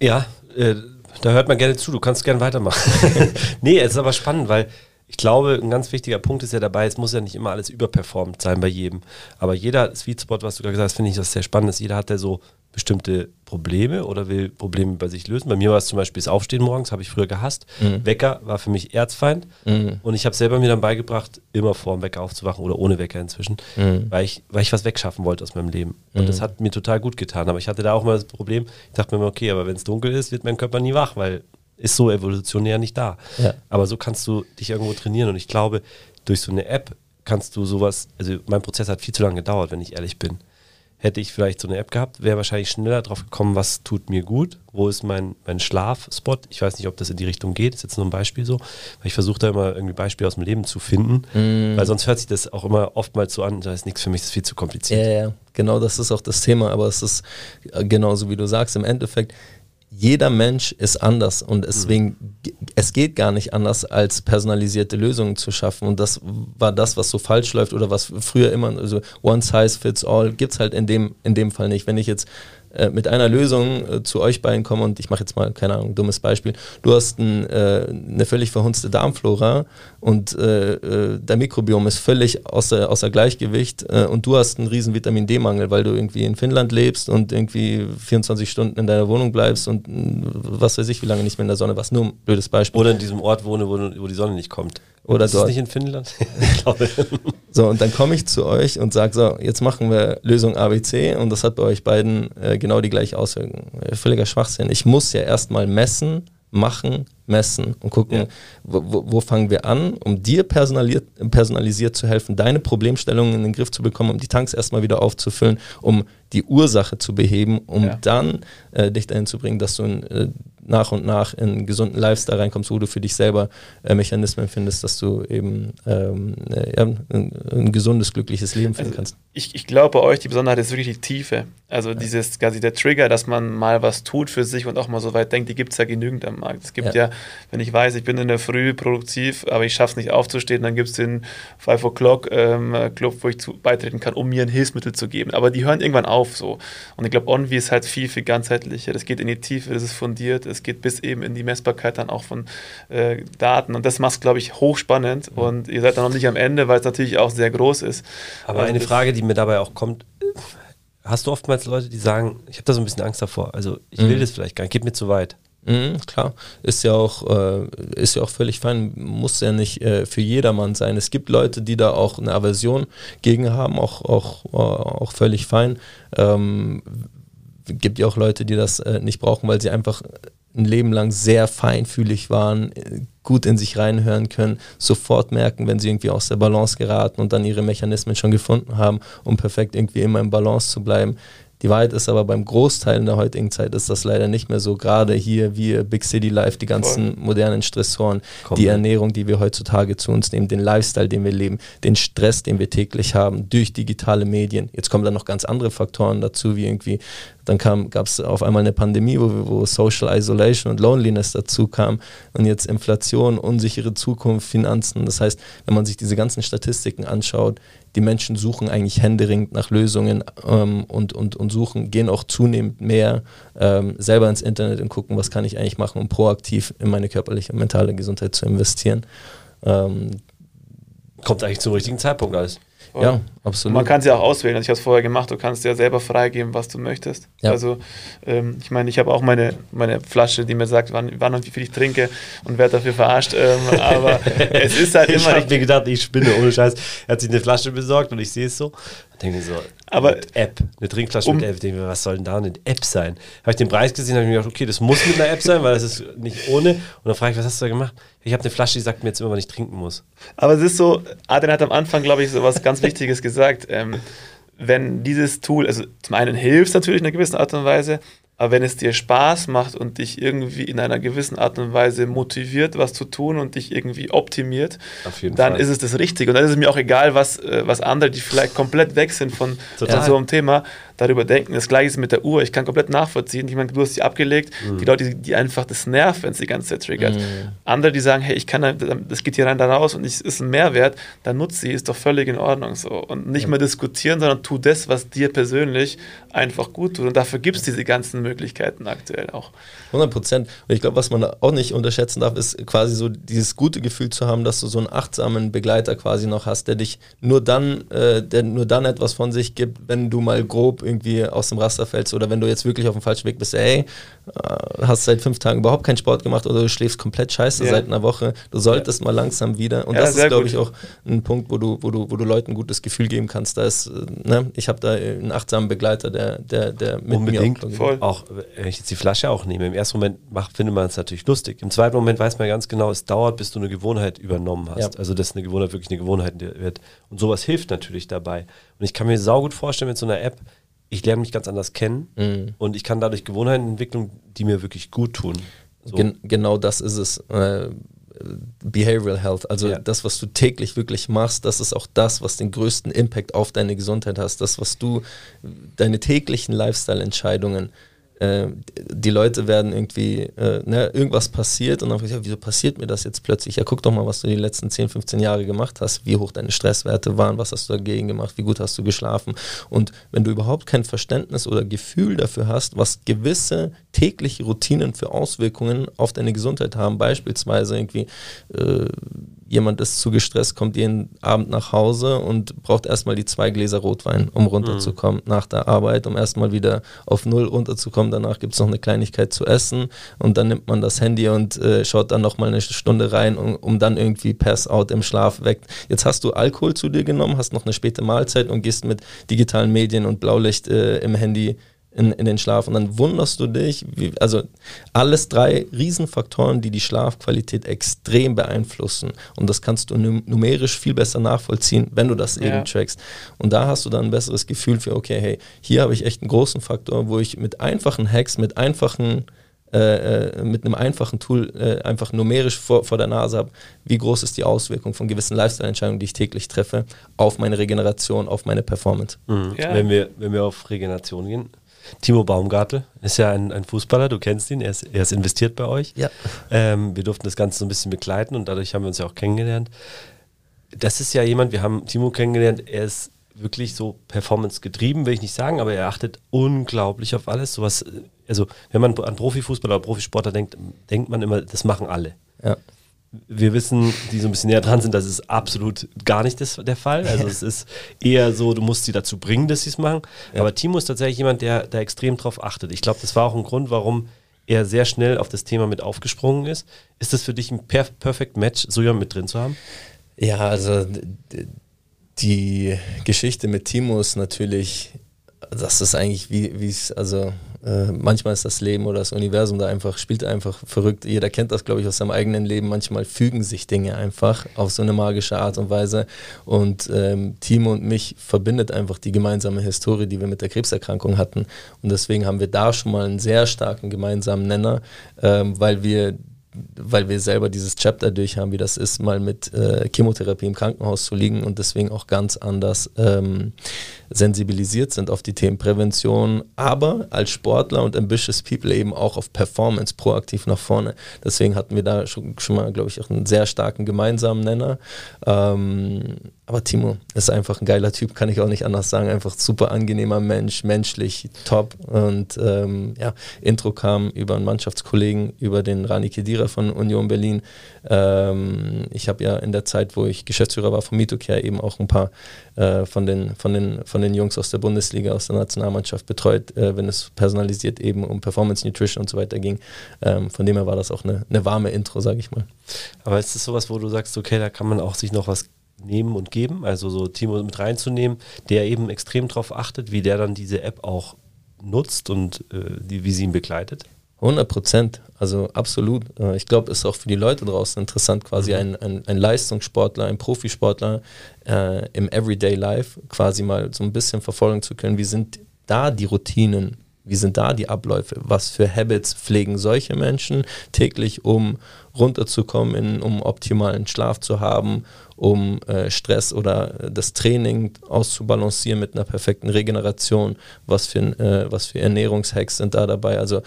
C: Ja, äh, da hört man gerne zu, du kannst gerne weitermachen. nee, es ist aber spannend, weil ich glaube, ein ganz wichtiger Punkt ist ja dabei, es muss ja nicht immer alles überperformt sein bei jedem. Aber jeder Sweet Spot, was du gerade gesagt hast, finde ich das sehr spannend, jeder hat ja so bestimmte Probleme oder will Probleme bei sich lösen. Bei mir war es zum Beispiel das Aufstehen morgens, habe ich früher gehasst. Mhm. Wecker war für mich Erzfeind. Mhm. Und ich habe selber mir dann beigebracht, immer vor dem Wecker aufzuwachen oder ohne Wecker inzwischen, mhm. weil, ich, weil ich was wegschaffen wollte aus meinem Leben. Und das mhm. hat mir total gut getan. Aber ich hatte da auch mal das Problem, ich dachte mir immer, okay, aber wenn es dunkel ist, wird mein Körper nie wach, weil ist so evolutionär nicht da. Ja. Aber so kannst du dich irgendwo trainieren. Und ich glaube, durch so eine App kannst du sowas, also mein Prozess hat viel zu lange gedauert, wenn ich ehrlich bin hätte ich vielleicht so eine App gehabt, wäre wahrscheinlich schneller drauf gekommen, was tut mir gut, wo ist mein, mein Schlafspot. Ich weiß nicht, ob das in die Richtung geht, das ist jetzt nur ein Beispiel so, weil ich versuche da immer irgendwie Beispiele aus dem Leben zu finden, mm. weil sonst hört sich das auch immer oftmals so an, da ist nichts für mich, das ist viel zu kompliziert.
D: Ja, ja, genau, das ist auch das Thema, aber es ist äh, genauso wie du sagst, im Endeffekt, jeder Mensch ist anders und deswegen, mhm. es geht gar nicht anders, als personalisierte Lösungen zu schaffen. Und das war das, was so falsch läuft oder was früher immer, also one size fits all, gibt es halt in dem, in dem Fall nicht. Wenn ich jetzt äh, mit einer Lösung äh, zu euch beiden komme und ich mache jetzt mal, keine Ahnung, dummes Beispiel, du hast ein, äh, eine völlig verhunzte Darmflora und äh, äh, der Mikrobiom ist völlig außer, außer Gleichgewicht und du hast einen riesen Vitamin D-Mangel, weil du irgendwie in Finnland lebst und irgendwie 24 Stunden in deiner Wohnung bleibst und was weiß ich, wie lange nicht mehr in der Sonne warst. Nur ein blödes Beispiel.
C: Oder in diesem Ort wohne, wo, wo die Sonne nicht kommt.
D: Oder ist
C: dort. das nicht in Finnland? ich
D: glaube. So, und dann komme ich zu euch und sage so, jetzt machen wir Lösung ABC und das hat bei euch beiden äh, genau die gleiche Auswirkung. Völliger Schwachsinn. Ich muss ja erstmal messen, machen, messen und gucken, ja. wo, wo, fangen wir an, um dir personalisiert, personalisiert zu helfen, deine Problemstellungen in den Griff zu bekommen, um die Tanks erstmal wieder aufzufüllen, um die Ursache zu beheben, um ja. dann äh, dich dahin zu bringen, dass du ein, äh, nach und nach in einen gesunden Lifestyle reinkommst, wo du für dich selber äh, Mechanismen findest, dass du eben ähm, äh, ein, ein, gesundes, glückliches Leben führen also kannst.
B: Ich, ich glaube, bei euch die Besonderheit ist wirklich die Tiefe. Also ja. dieses quasi der Trigger, dass man mal was tut für sich und auch mal so weit denkt, die gibt es ja genügend am Markt. Es gibt ja. ja. wenn ich weiß, ich bin in der Früh produktiv, aber ich schaffe es nicht aufzustehen, dann gibt es den 5 O'Clock ähm, Club, wo ich zu, beitreten kann, um mir ein Hilfsmittel zu geben. Aber die hören irgendwann auf so. Und ich glaube, Onvi ist halt viel, viel ganzheitlicher. Das geht in die Tiefe, das ist fundiert, es geht bis eben in die Messbarkeit dann auch von äh, Daten. Und das macht es, glaube ich, hochspannend. Mhm. Und ihr seid dann noch nicht am Ende, weil es natürlich auch sehr groß ist.
C: Aber eine Frage, die mir dabei auch kommt, hast du oftmals Leute, die sagen, ich habe da so ein bisschen Angst davor, also ich will mhm. das vielleicht gar nicht, geht mir zu weit.
D: Mhm, klar, ist ja auch äh, ist ja auch völlig fein, muss ja nicht äh, für jedermann sein. Es gibt Leute, die da auch eine Aversion gegen haben, auch auch äh, auch völlig fein. Ähm, gibt ja auch Leute, die das äh, nicht brauchen, weil sie einfach ein Leben lang sehr feinfühlig waren, gut in sich reinhören können, sofort merken, wenn sie irgendwie aus der Balance geraten und dann ihre Mechanismen schon gefunden haben, um perfekt irgendwie immer im Balance zu bleiben. Die Wahrheit ist aber beim Großteil in der heutigen Zeit ist das leider nicht mehr so. Gerade hier, wie Big City Life, die ganzen Voll. modernen Stressoren, Komm, die Ernährung, die wir heutzutage zu uns nehmen, den Lifestyle, den wir leben, den Stress, den wir täglich haben durch digitale Medien. Jetzt kommen dann noch ganz andere Faktoren dazu, wie irgendwie dann gab es auf einmal eine Pandemie, wo, wo Social Isolation und Loneliness dazu kam und jetzt Inflation, unsichere Zukunft, Finanzen. Das heißt, wenn man sich diese ganzen Statistiken anschaut, die Menschen suchen eigentlich händeringend nach Lösungen ähm, und, und, und suchen, gehen auch zunehmend mehr ähm, selber ins Internet und gucken, was kann ich eigentlich machen, um proaktiv in meine körperliche und mentale Gesundheit zu investieren. Ähm,
C: Kommt eigentlich zum richtigen Zeitpunkt alles.
D: Ja, absolut.
B: Man kann sie auch auswählen. Also ich habe es vorher gemacht, du kannst ja selber freigeben, was du möchtest. Ja. Also ähm, ich meine, ich habe auch meine, meine Flasche, die mir sagt, wann, wann und wie viel ich trinke und werde dafür verarscht. Ähm, aber es ist halt immer.
C: Ich habe mir gedacht, ich spinne, ohne Scheiß. Er hat sich eine Flasche besorgt und ich sehe es so. Denke so,
B: aber
C: App, eine Trinkflasche um, mit App. Denke mir, was soll denn da eine App sein? Habe ich den Preis gesehen, habe ich mir gedacht, okay, das muss mit einer App sein, weil das ist nicht ohne. Und dann frage ich, was hast du da gemacht? Ich habe eine Flasche, die sagt mir jetzt immer, wann ich trinken muss.
B: Aber es ist so, Adrian hat am Anfang, glaube ich, so was ganz Wichtiges gesagt. Ähm, wenn dieses Tool, also zum einen hilft es natürlich in einer gewissen Art und Weise, aber wenn es dir Spaß macht und dich irgendwie in einer gewissen Art und Weise motiviert, was zu tun und dich irgendwie optimiert, dann Fall. ist es das Richtige. Und dann ist es mir auch egal, was, äh, was andere, die vielleicht komplett weg sind von, von so einem Thema, darüber denken. Das gleiche ist mit der Uhr. Ich kann komplett nachvollziehen. Ich meine, du hast sie abgelegt. Mhm. Die Leute, die, die, einfach das nervt, wenn es die ganze Zeit triggert. Mhm. Andere, die sagen, hey, ich kann, das geht hier rein, da raus und es ist ein Mehrwert, dann nutze sie, ist doch völlig in Ordnung so. Und nicht ja. mehr diskutieren, sondern tu das, was dir persönlich einfach gut tut. Und dafür gibt es diese ganzen Möglichkeiten aktuell auch.
D: 100 Prozent. Und ich glaube, was man auch nicht unterschätzen darf, ist quasi so dieses gute Gefühl zu haben, dass du so einen achtsamen Begleiter quasi noch hast, der dich nur dann, äh, der nur dann etwas von sich gibt, wenn du mal grob irgendwie aus dem Raster fällst oder wenn du jetzt wirklich auf dem falschen Weg bist, ey, äh, hast seit fünf Tagen überhaupt keinen Sport gemacht oder du schläfst komplett scheiße ja. seit einer Woche, du solltest ja. mal langsam wieder. Und ja, das ist, glaube ich, auch ein Punkt, wo du, wo du, wo du Leuten ein gutes Gefühl geben kannst. Da ist, äh, ne, ich habe da einen achtsamen Begleiter, der, der, der
C: mit Unbedingt. mir auch, auch, wenn ich jetzt die Flasche auch nehme, im ersten Moment macht, findet man es natürlich lustig. Im zweiten Moment weiß man ganz genau, es dauert, bis du eine Gewohnheit übernommen hast. Also dass eine Gewohnheit wirklich eine Gewohnheit wird. Und sowas hilft natürlich dabei. Und ich kann mir saugut vorstellen mit so einer App, ich lerne mich ganz anders kennen mhm. und ich kann dadurch Gewohnheiten entwickeln, die mir wirklich gut tun.
D: So. Gen genau das ist es. Äh, Behavioral Health, also ja. das, was du täglich wirklich machst, das ist auch das, was den größten Impact auf deine Gesundheit hast. Das, was du, deine täglichen Lifestyle-Entscheidungen äh, die Leute werden irgendwie, äh, ne, irgendwas passiert und dann frage ich, ja, wieso passiert mir das jetzt plötzlich? Ja, guck doch mal, was du die letzten 10, 15 Jahre gemacht hast, wie hoch deine Stresswerte waren, was hast du dagegen gemacht, wie gut hast du geschlafen. Und wenn du überhaupt kein Verständnis oder Gefühl dafür hast, was gewisse tägliche Routinen für Auswirkungen auf deine Gesundheit haben, beispielsweise irgendwie äh, jemand ist zu gestresst, kommt jeden Abend nach Hause und braucht erstmal die zwei Gläser Rotwein, um runterzukommen mhm. nach der Arbeit, um erstmal wieder auf Null runterzukommen. Danach gibt es noch eine Kleinigkeit zu essen und dann nimmt man das Handy und äh, schaut dann nochmal eine Stunde rein, um, um dann irgendwie Pass-out im Schlaf weg. Jetzt hast du Alkohol zu dir genommen, hast noch eine späte Mahlzeit und gehst mit digitalen Medien und Blaulicht äh, im Handy in, in den Schlaf. Und dann wunderst du dich, wie, also alles drei Riesenfaktoren, die die Schlafqualität extrem beeinflussen. Und das kannst du numerisch viel besser nachvollziehen, wenn du das ja. eben trackst. Und da hast du dann ein besseres Gefühl für, okay, hey, hier habe ich echt einen großen Faktor, wo ich mit einfachen Hacks, mit einfachen äh, äh, mit einem einfachen Tool äh, einfach numerisch vor, vor der Nase habe, wie groß ist die Auswirkung von gewissen Lifestyle-Entscheidungen, die ich täglich treffe, auf meine Regeneration, auf meine Performance.
C: Mhm. Ja. Wenn, wir, wenn wir auf Regeneration gehen, Timo Baumgartel ist ja ein, ein Fußballer, du kennst ihn, er ist, er ist investiert bei euch. Ja. Ähm, wir durften das Ganze so ein bisschen begleiten und dadurch haben wir uns ja auch kennengelernt. Das ist ja jemand, wir haben Timo kennengelernt, er ist wirklich so Performance getrieben, will ich nicht sagen, aber er achtet unglaublich auf alles. Sowas, also wenn man an Profifußballer oder Profisportler denkt, denkt man immer, das machen alle. Ja wir wissen, die so ein bisschen näher dran sind, das ist absolut gar nicht das, der Fall. Also es ist eher so, du musst sie dazu bringen, dass sie es machen. Ja. Aber Timo ist tatsächlich jemand, der da extrem drauf achtet. Ich glaube, das war auch ein Grund, warum er sehr schnell auf das Thema mit aufgesprungen ist. Ist das für dich ein perf perfect Match, so jemand mit drin zu haben?
D: Ja, also die Geschichte mit Timo ist natürlich, das ist eigentlich wie es, also äh, manchmal ist das Leben oder das Universum da einfach, spielt einfach verrückt. Jeder kennt das, glaube ich, aus seinem eigenen Leben. Manchmal fügen sich Dinge einfach auf so eine magische Art und Weise. Und ähm, Timo und mich verbindet einfach die gemeinsame Historie, die wir mit der Krebserkrankung hatten. Und deswegen haben wir da schon mal einen sehr starken gemeinsamen Nenner, ähm, weil wir weil wir selber dieses Chapter durch haben, wie das ist, mal mit äh, Chemotherapie im Krankenhaus zu liegen und deswegen auch ganz anders ähm, sensibilisiert sind auf die Themen Prävention, aber als Sportler und ambitious People eben auch auf Performance proaktiv nach vorne. Deswegen hatten wir da schon, schon mal, glaube ich, auch einen sehr starken gemeinsamen Nenner. Ähm, aber Timo ist einfach ein geiler Typ, kann ich auch nicht anders sagen. Einfach super angenehmer Mensch, menschlich top. Und ähm, ja, Intro kam über einen Mannschaftskollegen, über den Rani Kedira von Union Berlin. Ähm, ich habe ja in der Zeit, wo ich Geschäftsführer war von Mitocare, eben auch ein paar äh, von, den, von, den, von den Jungs aus der Bundesliga, aus der Nationalmannschaft betreut, äh, wenn es personalisiert eben um Performance Nutrition und so weiter ging. Ähm, von dem her war das auch eine, eine warme Intro, sage ich mal.
C: Aber ist das sowas, wo du sagst, okay, da kann man auch sich noch was nehmen und geben, also so Timo mit reinzunehmen, der eben extrem darauf achtet, wie der dann diese App auch nutzt und äh, die, wie sie ihn begleitet?
D: 100 Prozent, also absolut. Äh, ich glaube, es ist auch für die Leute draußen interessant, quasi mhm. ein, ein, ein, Leistungssportler, ein Profisportler äh, im Everyday Life quasi mal so ein bisschen verfolgen zu können. Wie sind da die Routinen? Wie sind da die Abläufe? Was für Habits pflegen solche Menschen täglich, um runterzukommen, in, um optimalen Schlaf zu haben, um äh, Stress oder das Training auszubalancieren mit einer perfekten Regeneration. Was für, äh, was für Ernährungshacks sind da dabei? Also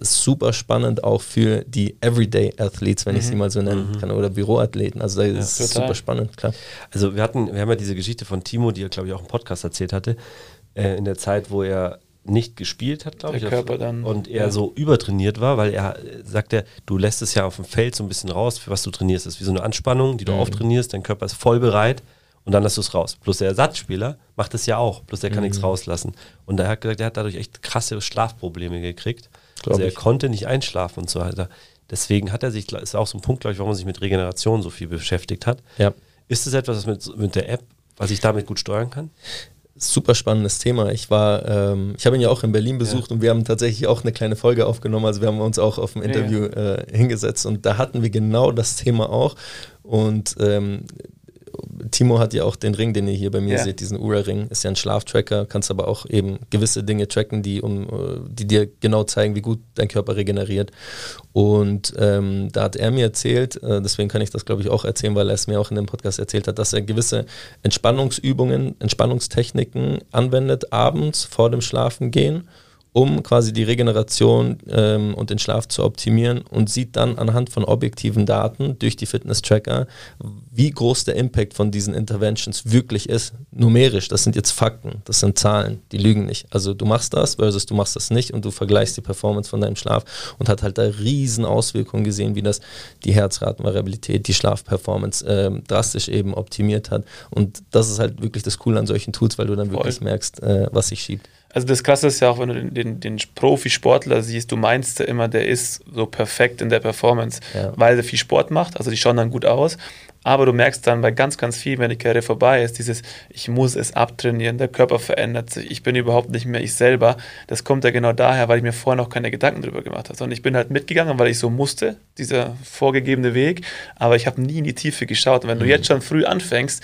D: super spannend auch für die Everyday Athletes, wenn mhm. ich sie mal so nennen mhm. kann, oder Büroathleten. Also da ist ja, super spannend, klar.
C: Also wir hatten, wir haben ja diese Geschichte von Timo, die er, glaube ich, auch im Podcast erzählt hatte, äh, in der Zeit, wo er nicht gespielt hat, glaube ich.
B: Körper dann.
C: Und er ja. so übertrainiert war, weil er sagt er, du lässt es ja auf dem Feld so ein bisschen raus, für was du trainierst. Das ist wie so eine Anspannung, die du mhm. auftrainierst, dein Körper ist voll bereit und dann lässt du es raus. Plus der Ersatzspieler macht es ja auch, plus der kann mhm. nichts rauslassen. Und er hat gesagt, er hat dadurch echt krasse Schlafprobleme gekriegt. Glaub also er ich. konnte nicht einschlafen und so weiter. Deswegen hat er sich, ist auch so ein Punkt, glaube ich, warum er sich mit Regeneration so viel beschäftigt hat. Ja. Ist es etwas, was mit, mit der App, was ich damit gut steuern kann?
D: Super spannendes Thema. Ich war, ähm, ich habe ihn ja auch in Berlin besucht ja. und wir haben tatsächlich auch eine kleine Folge aufgenommen. Also wir haben uns auch auf dem Interview ja, ja. Äh, hingesetzt und da hatten wir genau das Thema auch. Und ähm, Timo hat ja auch den Ring, den ihr hier bei mir ja. seht, diesen Ura-Ring, ist ja ein Schlaftracker, kannst aber auch eben gewisse Dinge tracken, die, um, äh, die dir genau zeigen, wie gut dein Körper regeneriert. Und ähm, da hat er mir erzählt, äh, deswegen kann ich das glaube ich auch erzählen, weil er es mir auch in dem Podcast erzählt hat, dass er gewisse Entspannungsübungen, Entspannungstechniken anwendet abends vor dem Schlafengehen um quasi die Regeneration ähm, und den Schlaf zu optimieren und sieht dann anhand von objektiven Daten durch die Fitness-Tracker, wie groß der Impact von diesen Interventions wirklich ist. Numerisch, das sind jetzt Fakten, das sind Zahlen, die lügen nicht. Also du machst das versus du machst das nicht und du vergleichst die Performance von deinem Schlaf und hat halt da riesen Auswirkungen gesehen, wie das die Herzratenvariabilität, die Schlafperformance ähm, drastisch eben optimiert hat. Und das ist halt wirklich das Coole an solchen Tools, weil du dann wirklich Voll. merkst, äh, was sich schiebt.
B: Also das Krasse ist ja auch, wenn du den, den, den Profisportler siehst, du meinst ja immer, der ist so perfekt in der Performance, ja. weil er viel Sport macht, also die schauen dann gut aus, aber du merkst dann bei ganz, ganz viel, wenn die Karriere vorbei ist, dieses, ich muss es abtrainieren, der Körper verändert sich, ich bin überhaupt nicht mehr ich selber. Das kommt ja genau daher, weil ich mir vorher noch keine Gedanken darüber gemacht habe. Sondern ich bin halt mitgegangen, weil ich so musste, dieser vorgegebene Weg, aber ich habe nie in die Tiefe geschaut. Und wenn mhm. du jetzt schon früh anfängst,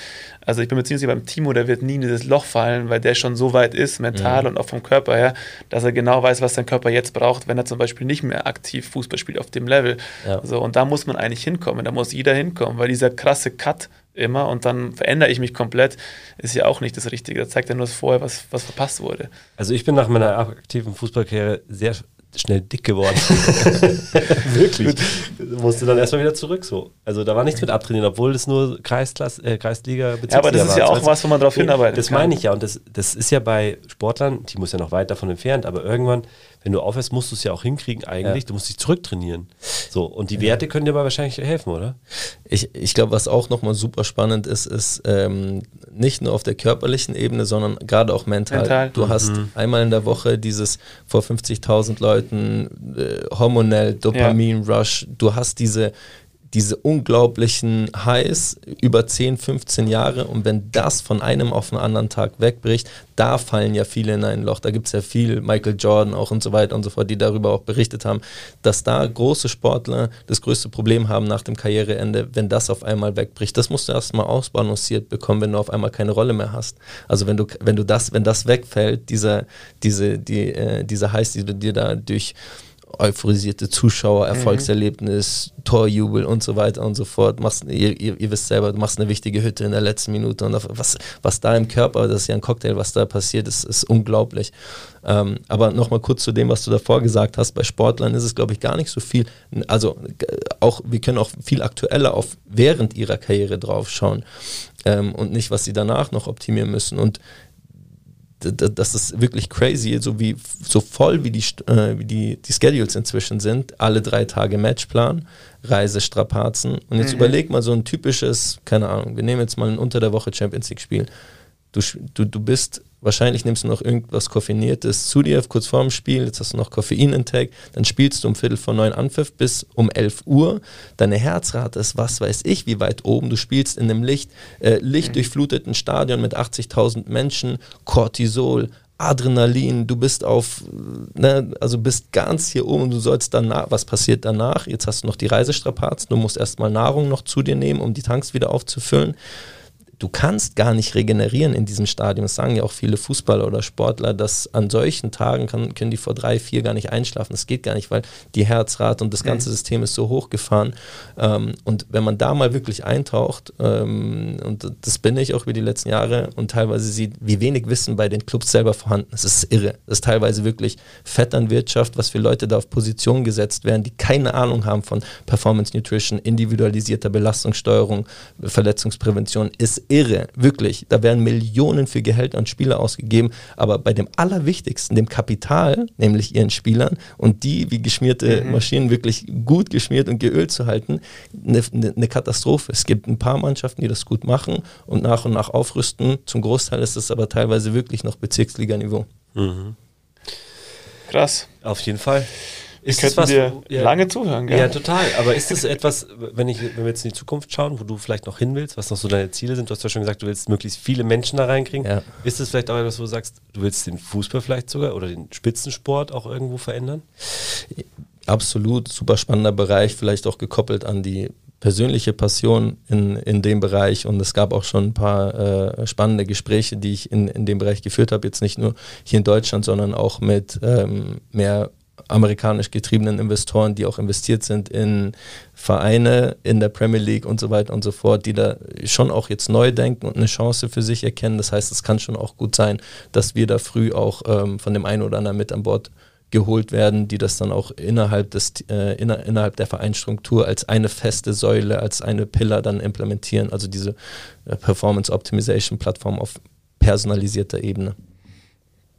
B: also ich bin mir ziemlich sicher, beim Timo, der wird nie in dieses Loch fallen, weil der schon so weit ist, mental mhm. und auch vom Körper her, dass er genau weiß, was sein Körper jetzt braucht, wenn er zum Beispiel nicht mehr aktiv Fußball spielt auf dem Level. Ja. So, und da muss man eigentlich hinkommen, da muss jeder hinkommen, weil dieser krasse Cut immer und dann verändere ich mich komplett, ist ja auch nicht das Richtige. Da zeigt ja nur das vorher, was, was verpasst wurde.
C: Also ich bin nach meiner aktiven Fußballkarriere sehr schnell dick geworden. Wirklich. Musste dann erstmal wieder zurück so. Also da war nichts mit abtrainieren, obwohl das nur Kreisklasse, äh, Kreisliga
B: Ja, aber das ist ja auch was, wo man drauf hinarbeitet.
C: Das meine ich ja und das, das ist ja bei Sportlern, die muss ja noch weit davon entfernt, aber irgendwann wenn du aufhörst, musst du es ja auch hinkriegen eigentlich. Ja. Du musst dich zurücktrainieren. So, und die ja. Werte können dir aber wahrscheinlich helfen, oder?
D: Ich, ich glaube, was auch nochmal super spannend ist, ist ähm, nicht nur auf der körperlichen Ebene, sondern gerade auch mental. mental. Du mhm. hast einmal in der Woche dieses vor 50.000 Leuten äh, hormonell Dopamin-Rush. Du hast diese diese unglaublichen Highs über 10, 15 Jahre und wenn das von einem auf den anderen Tag wegbricht, da fallen ja viele in ein Loch. Da gibt es ja viel, Michael Jordan auch und so weiter und so fort, die darüber auch berichtet haben, dass da große Sportler das größte Problem haben nach dem Karriereende, wenn das auf einmal wegbricht. Das musst du erstmal ausbalanciert bekommen, wenn du auf einmal keine Rolle mehr hast. Also wenn du, wenn du das, wenn das wegfällt, dieser, diese, die, äh, dieser Highs, die du dir da durch euphorisierte Zuschauer, mhm. Erfolgserlebnis, mhm. Torjubel und so weiter und so fort. Machst, ihr, ihr, ihr, wisst selber, du machst eine wichtige Hütte in der letzten Minute und was, was da im Körper, das ist ja ein Cocktail, was da passiert, ist, ist unglaublich. Ähm, aber nochmal kurz zu dem, was du davor gesagt hast, bei Sportlern ist es, glaube ich, gar nicht so viel, also auch, wir können auch viel aktueller auf während ihrer Karriere draufschauen ähm, und nicht, was sie danach noch optimieren müssen. Und das ist wirklich crazy, so wie so voll wie die, äh, wie die, die Schedules inzwischen sind, alle drei Tage Matchplan, Reisestrapazen. Und jetzt mhm. überleg mal so ein typisches, keine Ahnung, wir nehmen jetzt mal ein unter der Woche Champions League Spiel. Du, du, du bist Wahrscheinlich nimmst du noch irgendwas Koffeiniertes zu dir kurz vorm Spiel. Jetzt hast du noch Koffein-Intake. Dann spielst du um Viertel vor neun Anpfiff bis um 11 Uhr. Deine Herzrate ist was weiß ich, wie weit oben. Du spielst in einem Licht, äh, lichtdurchfluteten Stadion mit 80.000 Menschen. Cortisol, Adrenalin, du bist auf, ne, also bist ganz hier oben, du sollst danach, was passiert danach? Jetzt hast du noch die Reisestrapazen, du musst erstmal Nahrung noch zu dir nehmen, um die Tanks wieder aufzufüllen du kannst gar nicht regenerieren in diesem Stadium. Das sagen ja auch viele Fußballer oder Sportler, dass an solchen Tagen kann, können die vor drei, vier gar nicht einschlafen. Das geht gar nicht, weil die Herzrate und das ganze mhm. System ist so hochgefahren. Ähm, und wenn man da mal wirklich eintaucht, ähm, und das bin ich auch über die letzten Jahre und teilweise sieht, wie wenig Wissen bei den Clubs selber vorhanden ist, ist irre. Das ist teilweise wirklich Vetternwirtschaft, was für Leute da auf Position gesetzt werden, die keine Ahnung haben von Performance Nutrition, individualisierter Belastungssteuerung, Verletzungsprävention, ist irre, wirklich. Da werden Millionen für Gehälter und Spieler ausgegeben, aber bei dem Allerwichtigsten, dem Kapital, nämlich ihren Spielern und die wie geschmierte mhm. Maschinen wirklich gut geschmiert und geölt zu halten, eine, eine Katastrophe. Es gibt ein paar Mannschaften, die das gut machen und nach und nach aufrüsten. Zum Großteil ist es aber teilweise wirklich noch Bezirksliganiveau. Mhm.
B: Krass.
C: Auf jeden Fall.
B: Ist das was, dir ja, lange zuhören,
C: gell? Ja, total. Aber ist das etwas, wenn, ich, wenn wir jetzt in die Zukunft schauen, wo du vielleicht noch hin willst, was noch so deine Ziele sind? Du hast ja schon gesagt, du willst möglichst viele Menschen da reinkriegen. Ja. Ist das vielleicht auch etwas, wo du sagst, du willst den Fußball vielleicht sogar oder den Spitzensport auch irgendwo verändern?
D: Absolut, super spannender Bereich, vielleicht auch gekoppelt an die persönliche Passion in, in dem Bereich und es gab auch schon ein paar äh, spannende Gespräche, die ich in, in dem Bereich geführt habe, jetzt nicht nur hier in Deutschland, sondern auch mit ähm, mehr amerikanisch getriebenen Investoren, die auch investiert sind in Vereine in der Premier League und so weiter und so fort, die da schon auch jetzt neu denken und eine Chance für sich erkennen. Das heißt, es kann schon auch gut sein, dass wir da früh auch ähm, von dem einen oder anderen mit an Bord geholt werden, die das dann auch innerhalb, des, äh, inner, innerhalb der Vereinsstruktur als eine feste Säule, als eine Pillar dann implementieren, also diese äh, Performance Optimization Plattform auf personalisierter Ebene.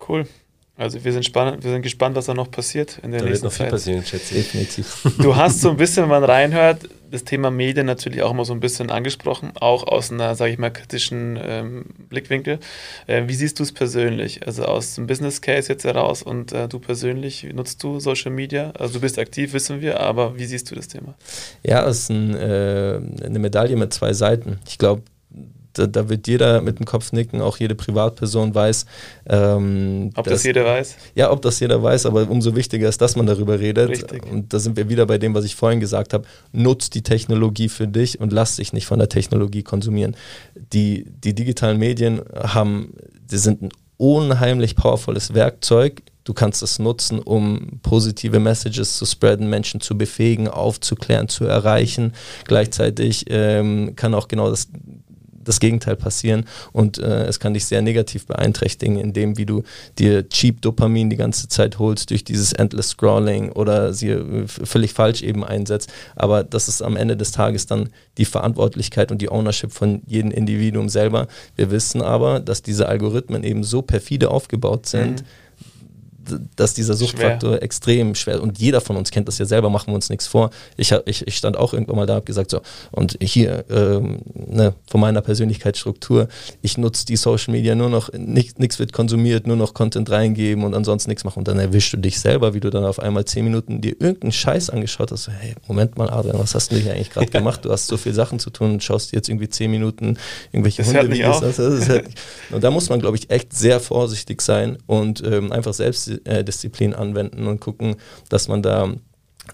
B: Cool. Also wir sind, spannend, wir sind gespannt, was da noch passiert in der da nächsten wird noch Zeit. viel passieren, schätze ich. Definitiv. Du hast so ein bisschen, wenn man reinhört, das Thema Medien natürlich auch immer so ein bisschen angesprochen, auch aus einer, sage ich mal, kritischen ähm, Blickwinkel. Äh, wie siehst du es persönlich? Also aus dem Business Case jetzt heraus und äh, du persönlich, nutzt du Social Media? Also du bist aktiv, wissen wir, aber wie siehst du das Thema?
D: Ja, es ist ein, äh, eine Medaille mit zwei Seiten. Ich glaube, da, da, wird jeder mit dem Kopf nicken, auch jede Privatperson weiß.
B: Ähm, ob dass, das jeder weiß?
D: Ja, ob das jeder weiß, aber umso wichtiger ist, dass man darüber redet. Richtig. Und da sind wir wieder bei dem, was ich vorhin gesagt habe. Nutz die Technologie für dich und lass dich nicht von der Technologie konsumieren. Die, die digitalen Medien haben, die sind ein unheimlich powervolles Werkzeug. Du kannst es nutzen, um positive Messages zu spreaden, Menschen zu befähigen, aufzuklären, zu erreichen. Gleichzeitig ähm, kann auch genau das das Gegenteil passieren und äh, es kann dich sehr negativ beeinträchtigen, indem wie du dir cheap Dopamin die ganze Zeit holst durch dieses endless Scrolling oder sie äh, völlig falsch eben einsetzt. Aber das ist am Ende des Tages dann die Verantwortlichkeit und die Ownership von jedem Individuum selber. Wir wissen aber, dass diese Algorithmen eben so perfide aufgebaut sind, mhm dass dieser Suchtfaktor schwer. extrem schwer ist. und jeder von uns kennt das ja selber, machen wir uns nichts vor. Ich, ich, ich stand auch irgendwann mal da, habe gesagt so und hier ähm, ne, von meiner Persönlichkeitsstruktur, ich nutze die Social Media nur noch, nichts wird konsumiert, nur noch Content reingeben und ansonsten nichts machen und dann erwischst du dich selber, wie du dann auf einmal zehn Minuten dir irgendeinen Scheiß angeschaut hast, so, hey, Moment mal Adrian, was hast du hier eigentlich gerade gemacht? Du hast so viele Sachen zu tun und schaust dir jetzt irgendwie zehn Minuten irgendwelche das Hundevideos an. Und da muss man, glaube ich, echt sehr vorsichtig sein und ähm, einfach selbst äh, Disziplin anwenden und gucken, dass man da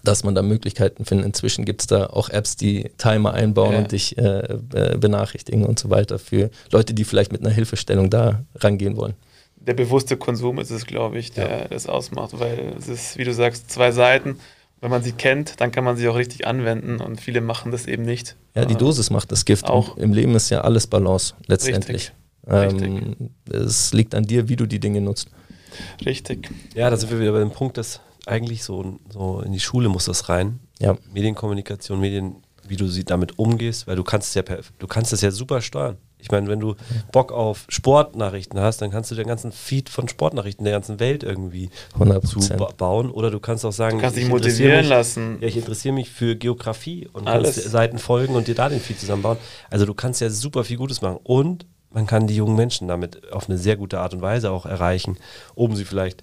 D: dass man da Möglichkeiten findet. Inzwischen gibt es da auch Apps, die Timer einbauen ja. und dich äh, benachrichtigen und so weiter für Leute, die vielleicht mit einer Hilfestellung da rangehen wollen.
B: Der bewusste Konsum ist es, glaube ich, der ja. das ausmacht, weil es ist, wie du sagst, zwei Seiten. Wenn man sie kennt, dann kann man sie auch richtig anwenden und viele machen das eben nicht.
D: Ja, die äh, Dosis macht das Gift. Auch. Im Leben ist ja alles Balance letztendlich. Richtig. Ähm, es liegt an dir, wie du die Dinge nutzt.
B: Richtig.
C: Ja, da sind wir wieder bei dem Punkt, dass eigentlich so, so in die Schule muss das rein. Ja. Medienkommunikation, Medien, wie du sie damit umgehst, weil du kannst es ja du kannst es ja super steuern. Ich meine, wenn du Bock auf Sportnachrichten hast, dann kannst du den ganzen Feed von Sportnachrichten der ganzen Welt irgendwie 100%. bauen. Oder du kannst auch sagen,
B: du kannst dich motivieren
C: mich,
B: lassen.
C: Ja, ich interessiere mich für Geografie und Alles. kannst Seiten folgen und dir da den Feed zusammenbauen. Also du kannst ja super viel Gutes machen. Und man kann die jungen Menschen damit auf eine sehr gute Art und Weise auch erreichen, um sie vielleicht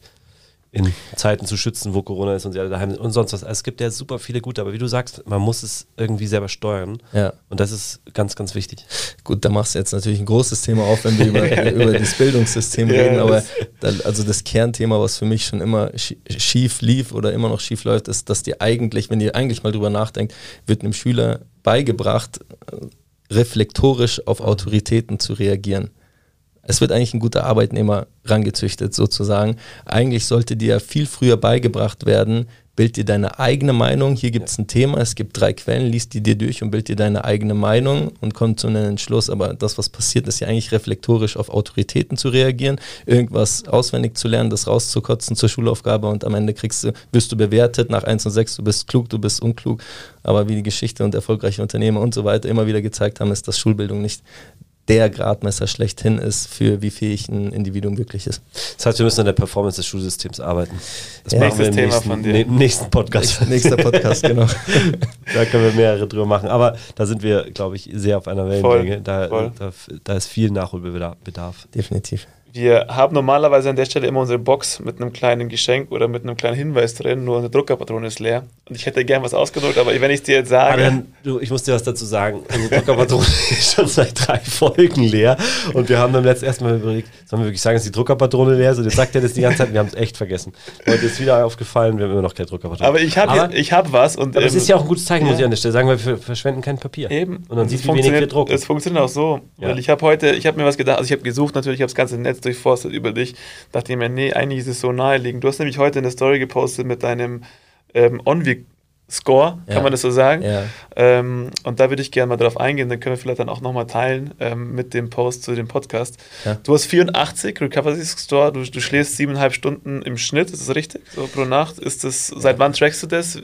C: in Zeiten zu schützen, wo Corona ist und sie alle daheim sind und sonst was. Also es gibt ja super viele gute, aber wie du sagst, man muss es irgendwie selber steuern. Ja. Und das ist ganz, ganz wichtig.
D: Gut, da machst du jetzt natürlich ein großes Thema auf, wenn wir über, über das Bildungssystem reden, aber das also das Kernthema, was für mich schon immer schief lief oder immer noch schief läuft, ist, dass dir eigentlich, wenn ihr eigentlich mal drüber nachdenkt, wird einem Schüler beigebracht, reflektorisch auf Autoritäten zu reagieren. Es wird eigentlich ein guter Arbeitnehmer rangezüchtet sozusagen. Eigentlich sollte dir viel früher beigebracht werden, bild dir deine eigene Meinung. Hier gibt es ein Thema, es gibt drei Quellen, liest die dir durch und bild dir deine eigene Meinung und komm zu einem Entschluss. Aber das, was passiert, ist ja eigentlich reflektorisch auf Autoritäten zu reagieren, irgendwas auswendig zu lernen, das rauszukotzen zur Schulaufgabe und am Ende kriegst du, wirst du bewertet nach 1 und 6, du bist klug, du bist unklug. Aber wie die Geschichte und erfolgreiche Unternehmer und so weiter immer wieder gezeigt haben, ist, dass Schulbildung nicht der Gradmesser schlechthin ist, für wie fähig ein Individuum wirklich ist.
C: Das heißt, wir müssen an der Performance des Schulsystems arbeiten.
B: Das ja. machen wir im Thema nächsten, von dir.
C: Ne, nächsten Podcast.
D: Nächster Podcast, genau.
C: da können wir mehrere drüber machen. Aber da sind wir, glaube ich, sehr auf einer Wellenlänge. Da, da, da, ist viel Nachholbedarf.
D: Definitiv.
B: Wir haben normalerweise an der Stelle immer unsere Box mit einem kleinen Geschenk oder mit einem kleinen Hinweis drin, nur eine Druckerpatrone ist leer. Und ich hätte gern was ausgedruckt, aber wenn ich dir jetzt sage. Adrian,
C: du, ich muss dir was dazu sagen. Unsere Druckerpatrone ist schon seit drei Folgen leer. Und wir haben dann letztes erstmal überlegt, sollen wir wirklich sagen, dass die Druckerpatrone leer ist? Und jetzt sagt er das die ganze Zeit, wir haben es echt vergessen. Heute ist wieder aufgefallen, wir haben immer noch keine Druckerpatrone.
B: Aber ich habe hab was. Und,
C: aber ähm, es ist ja auch ein gutes Zeichen, ja. muss ich an der Stelle sagen, weil wir verschwenden kein Papier.
B: Eben.
C: Und dann siehst du, wie wenig wir drucken.
B: Es funktioniert auch so. Ja. Weil ich habe heute, ich habe mir was gedacht, also ich habe gesucht natürlich, ich habe das ganze Netz durchforstet über dich. Dachte ich mir, nee, eigentlich ist es so naheliegend. Du hast nämlich heute eine Story gepostet mit deinem ähm, Onvi Score, kann ja. man das so sagen? Ja. Ähm, und da würde ich gerne mal darauf eingehen, dann können wir vielleicht dann auch nochmal teilen ähm, mit dem Post zu dem Podcast. Ja. Du hast 84 Recovery Score, du, du schläfst siebeneinhalb Stunden im Schnitt, ist das richtig? So pro Nacht. Ist das, seit wann trackst du das?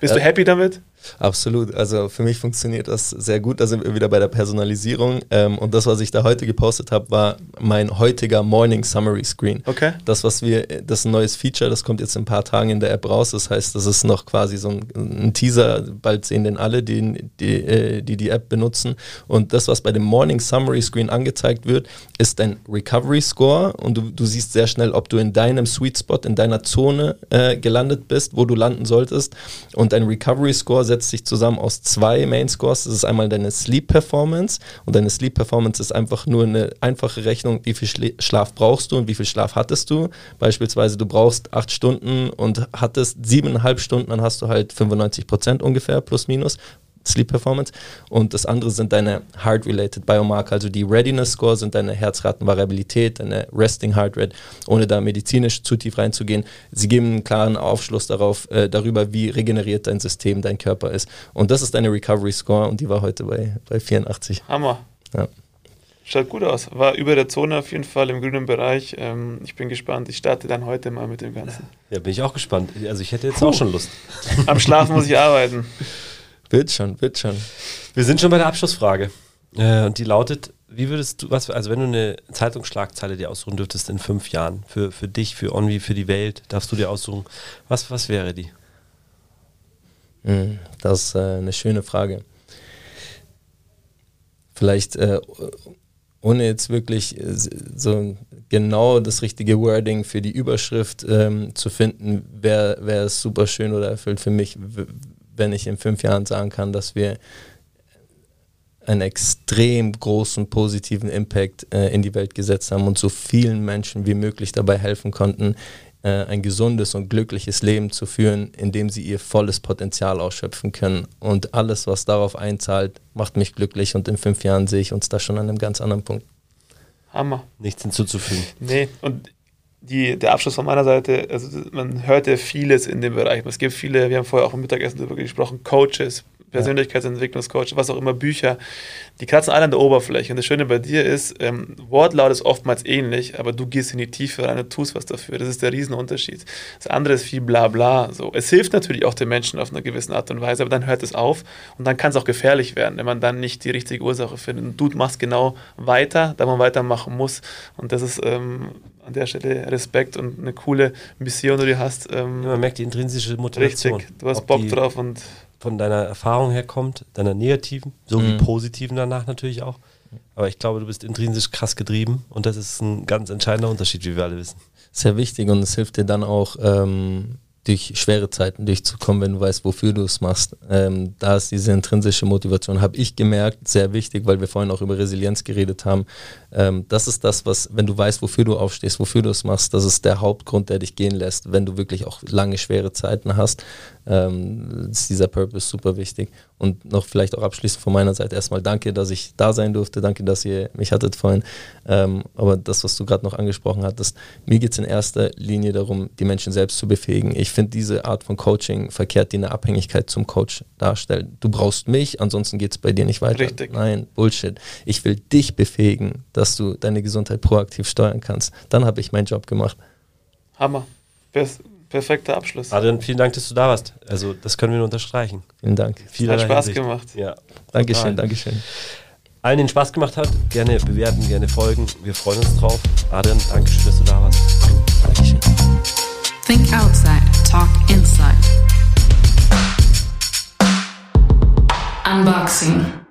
B: Bist du happy damit?
D: Absolut. Also für mich funktioniert das sehr gut. Da sind wir wieder bei der Personalisierung. Ähm, und das, was ich da heute gepostet habe, war mein heutiger Morning Summary Screen. Okay. Das, was wir, das ist ein neues Feature, das kommt jetzt in ein paar Tagen in der App raus. Das heißt, das ist noch quasi so ein, ein Teaser. Bald sehen den alle, die die, äh, die die App benutzen. Und das, was bei dem Morning Summary Screen angezeigt wird, ist dein Recovery Score. Und du, du siehst sehr schnell, ob du in deinem Sweet Spot, in deiner Zone äh, gelandet bist, wo du landen solltest. Und dein Recovery Score setzt sich zusammen aus zwei Main Scores. Das ist einmal deine Sleep Performance und deine Sleep Performance ist einfach nur eine einfache Rechnung, wie viel Schla Schlaf brauchst du und wie viel Schlaf hattest du. Beispielsweise du brauchst acht Stunden und hattest siebeneinhalb Stunden, dann hast du halt 95 Prozent ungefähr plus minus. Sleep Performance. Und das andere sind deine Heart-related Biomarker, also die Readiness Score sind deine Herzratenvariabilität, deine Resting Heart Rate, ohne da medizinisch zu tief reinzugehen. Sie geben einen klaren Aufschluss darauf, äh, darüber, wie regeneriert dein System, dein Körper ist. Und das ist deine Recovery Score und die war heute bei, bei 84.
B: Hammer. Ja. Schaut gut aus. War über der Zone auf jeden Fall im grünen Bereich. Ähm, ich bin gespannt. Ich starte dann heute mal mit dem Ganzen.
C: Ja, bin ich auch gespannt. Also ich hätte jetzt Puh. auch schon Lust.
B: Am Schlafen muss ich arbeiten.
D: Wird schon, wird schon.
C: Wir sind schon bei der Abschlussfrage. Äh, und die lautet: Wie würdest du, was, also wenn du eine Zeitungsschlagzeile dir aussuchen dürftest in fünf Jahren, für, für dich, für Onvi, für die Welt, darfst du dir aussuchen, was, was wäre die?
D: Hm, das ist äh, eine schöne Frage. Vielleicht, äh, ohne jetzt wirklich äh, so genau das richtige Wording für die Überschrift ähm, zu finden, wäre wär es super schön oder erfüllt für mich, wenn ich in fünf Jahren sagen kann, dass wir einen extrem großen positiven Impact äh, in die Welt gesetzt haben und so vielen Menschen wie möglich dabei helfen konnten, äh, ein gesundes und glückliches Leben zu führen, in dem sie ihr volles Potenzial ausschöpfen können. Und alles, was darauf einzahlt, macht mich glücklich und in fünf Jahren sehe ich uns da schon an einem ganz anderen Punkt.
B: Hammer.
C: Nichts hinzuzufügen.
B: Nee, und die, der Abschluss von meiner Seite, also man hört ja vieles in dem Bereich. Es gibt viele, wir haben vorher auch im Mittagessen darüber gesprochen, Coaches, Persönlichkeitsentwicklungscoach, was auch immer, Bücher, die kratzen alle an der Oberfläche. Und das Schöne bei dir ist, ähm, Wortlaut ist oftmals ähnlich, aber du gehst in die Tiefe rein und tust was dafür. Das ist der Riesenunterschied. Das andere ist viel Blabla. So. Es hilft natürlich auch den Menschen auf einer gewissen Art und Weise, aber dann hört es auf und dann kann es auch gefährlich werden, wenn man dann nicht die richtige Ursache findet. Und du machst genau weiter, da man weitermachen muss. Und das ist ähm, an der Stelle Respekt und eine coole Mission, die du hast.
C: Ähm, ja, man merkt die intrinsische Motivation.
B: Richtig, du hast Bock drauf und
C: von deiner Erfahrung herkommt, deiner negativen, so mhm. positiven danach natürlich auch. Aber ich glaube, du bist intrinsisch krass getrieben und das ist ein ganz entscheidender Unterschied, wie wir alle wissen.
D: Sehr wichtig und es hilft dir dann auch, ähm, durch schwere Zeiten durchzukommen, wenn du weißt, wofür du es machst. Ähm, da ist diese intrinsische Motivation, habe ich gemerkt, sehr wichtig, weil wir vorhin auch über Resilienz geredet haben. Ähm, das ist das, was, wenn du weißt, wofür du aufstehst, wofür du es machst, das ist der Hauptgrund, der dich gehen lässt, wenn du wirklich auch lange, schwere Zeiten hast. Ähm, ist dieser Purpose super wichtig. Und noch vielleicht auch abschließend von meiner Seite erstmal danke, dass ich da sein durfte. Danke, dass ihr mich hattet vorhin. Ähm, aber das, was du gerade noch angesprochen hattest, mir geht es in erster Linie darum, die Menschen selbst zu befähigen. Ich finde diese Art von Coaching verkehrt, die eine Abhängigkeit zum Coach darstellt. Du brauchst mich, ansonsten geht es bei dir nicht weiter.
B: Richtig.
D: Nein, Bullshit. Ich will dich befähigen, dass du deine Gesundheit proaktiv steuern kannst. Dann habe ich meinen Job gemacht.
B: Hammer. Best perfekter Abschluss.
C: Adrian, vielen Dank, dass du da warst. Also, das können wir nur unterstreichen.
D: Vielen Dank.
B: Viel Hat Spaß Hinsicht. gemacht.
D: Ja. Dankeschön, Dankeschön.
C: Allen, denen Spaß gemacht hat, gerne bewerten, gerne folgen. Wir freuen uns drauf. Adrian, danke schön, dass du da warst. Dankeschön. Think outside, talk inside. Unboxing.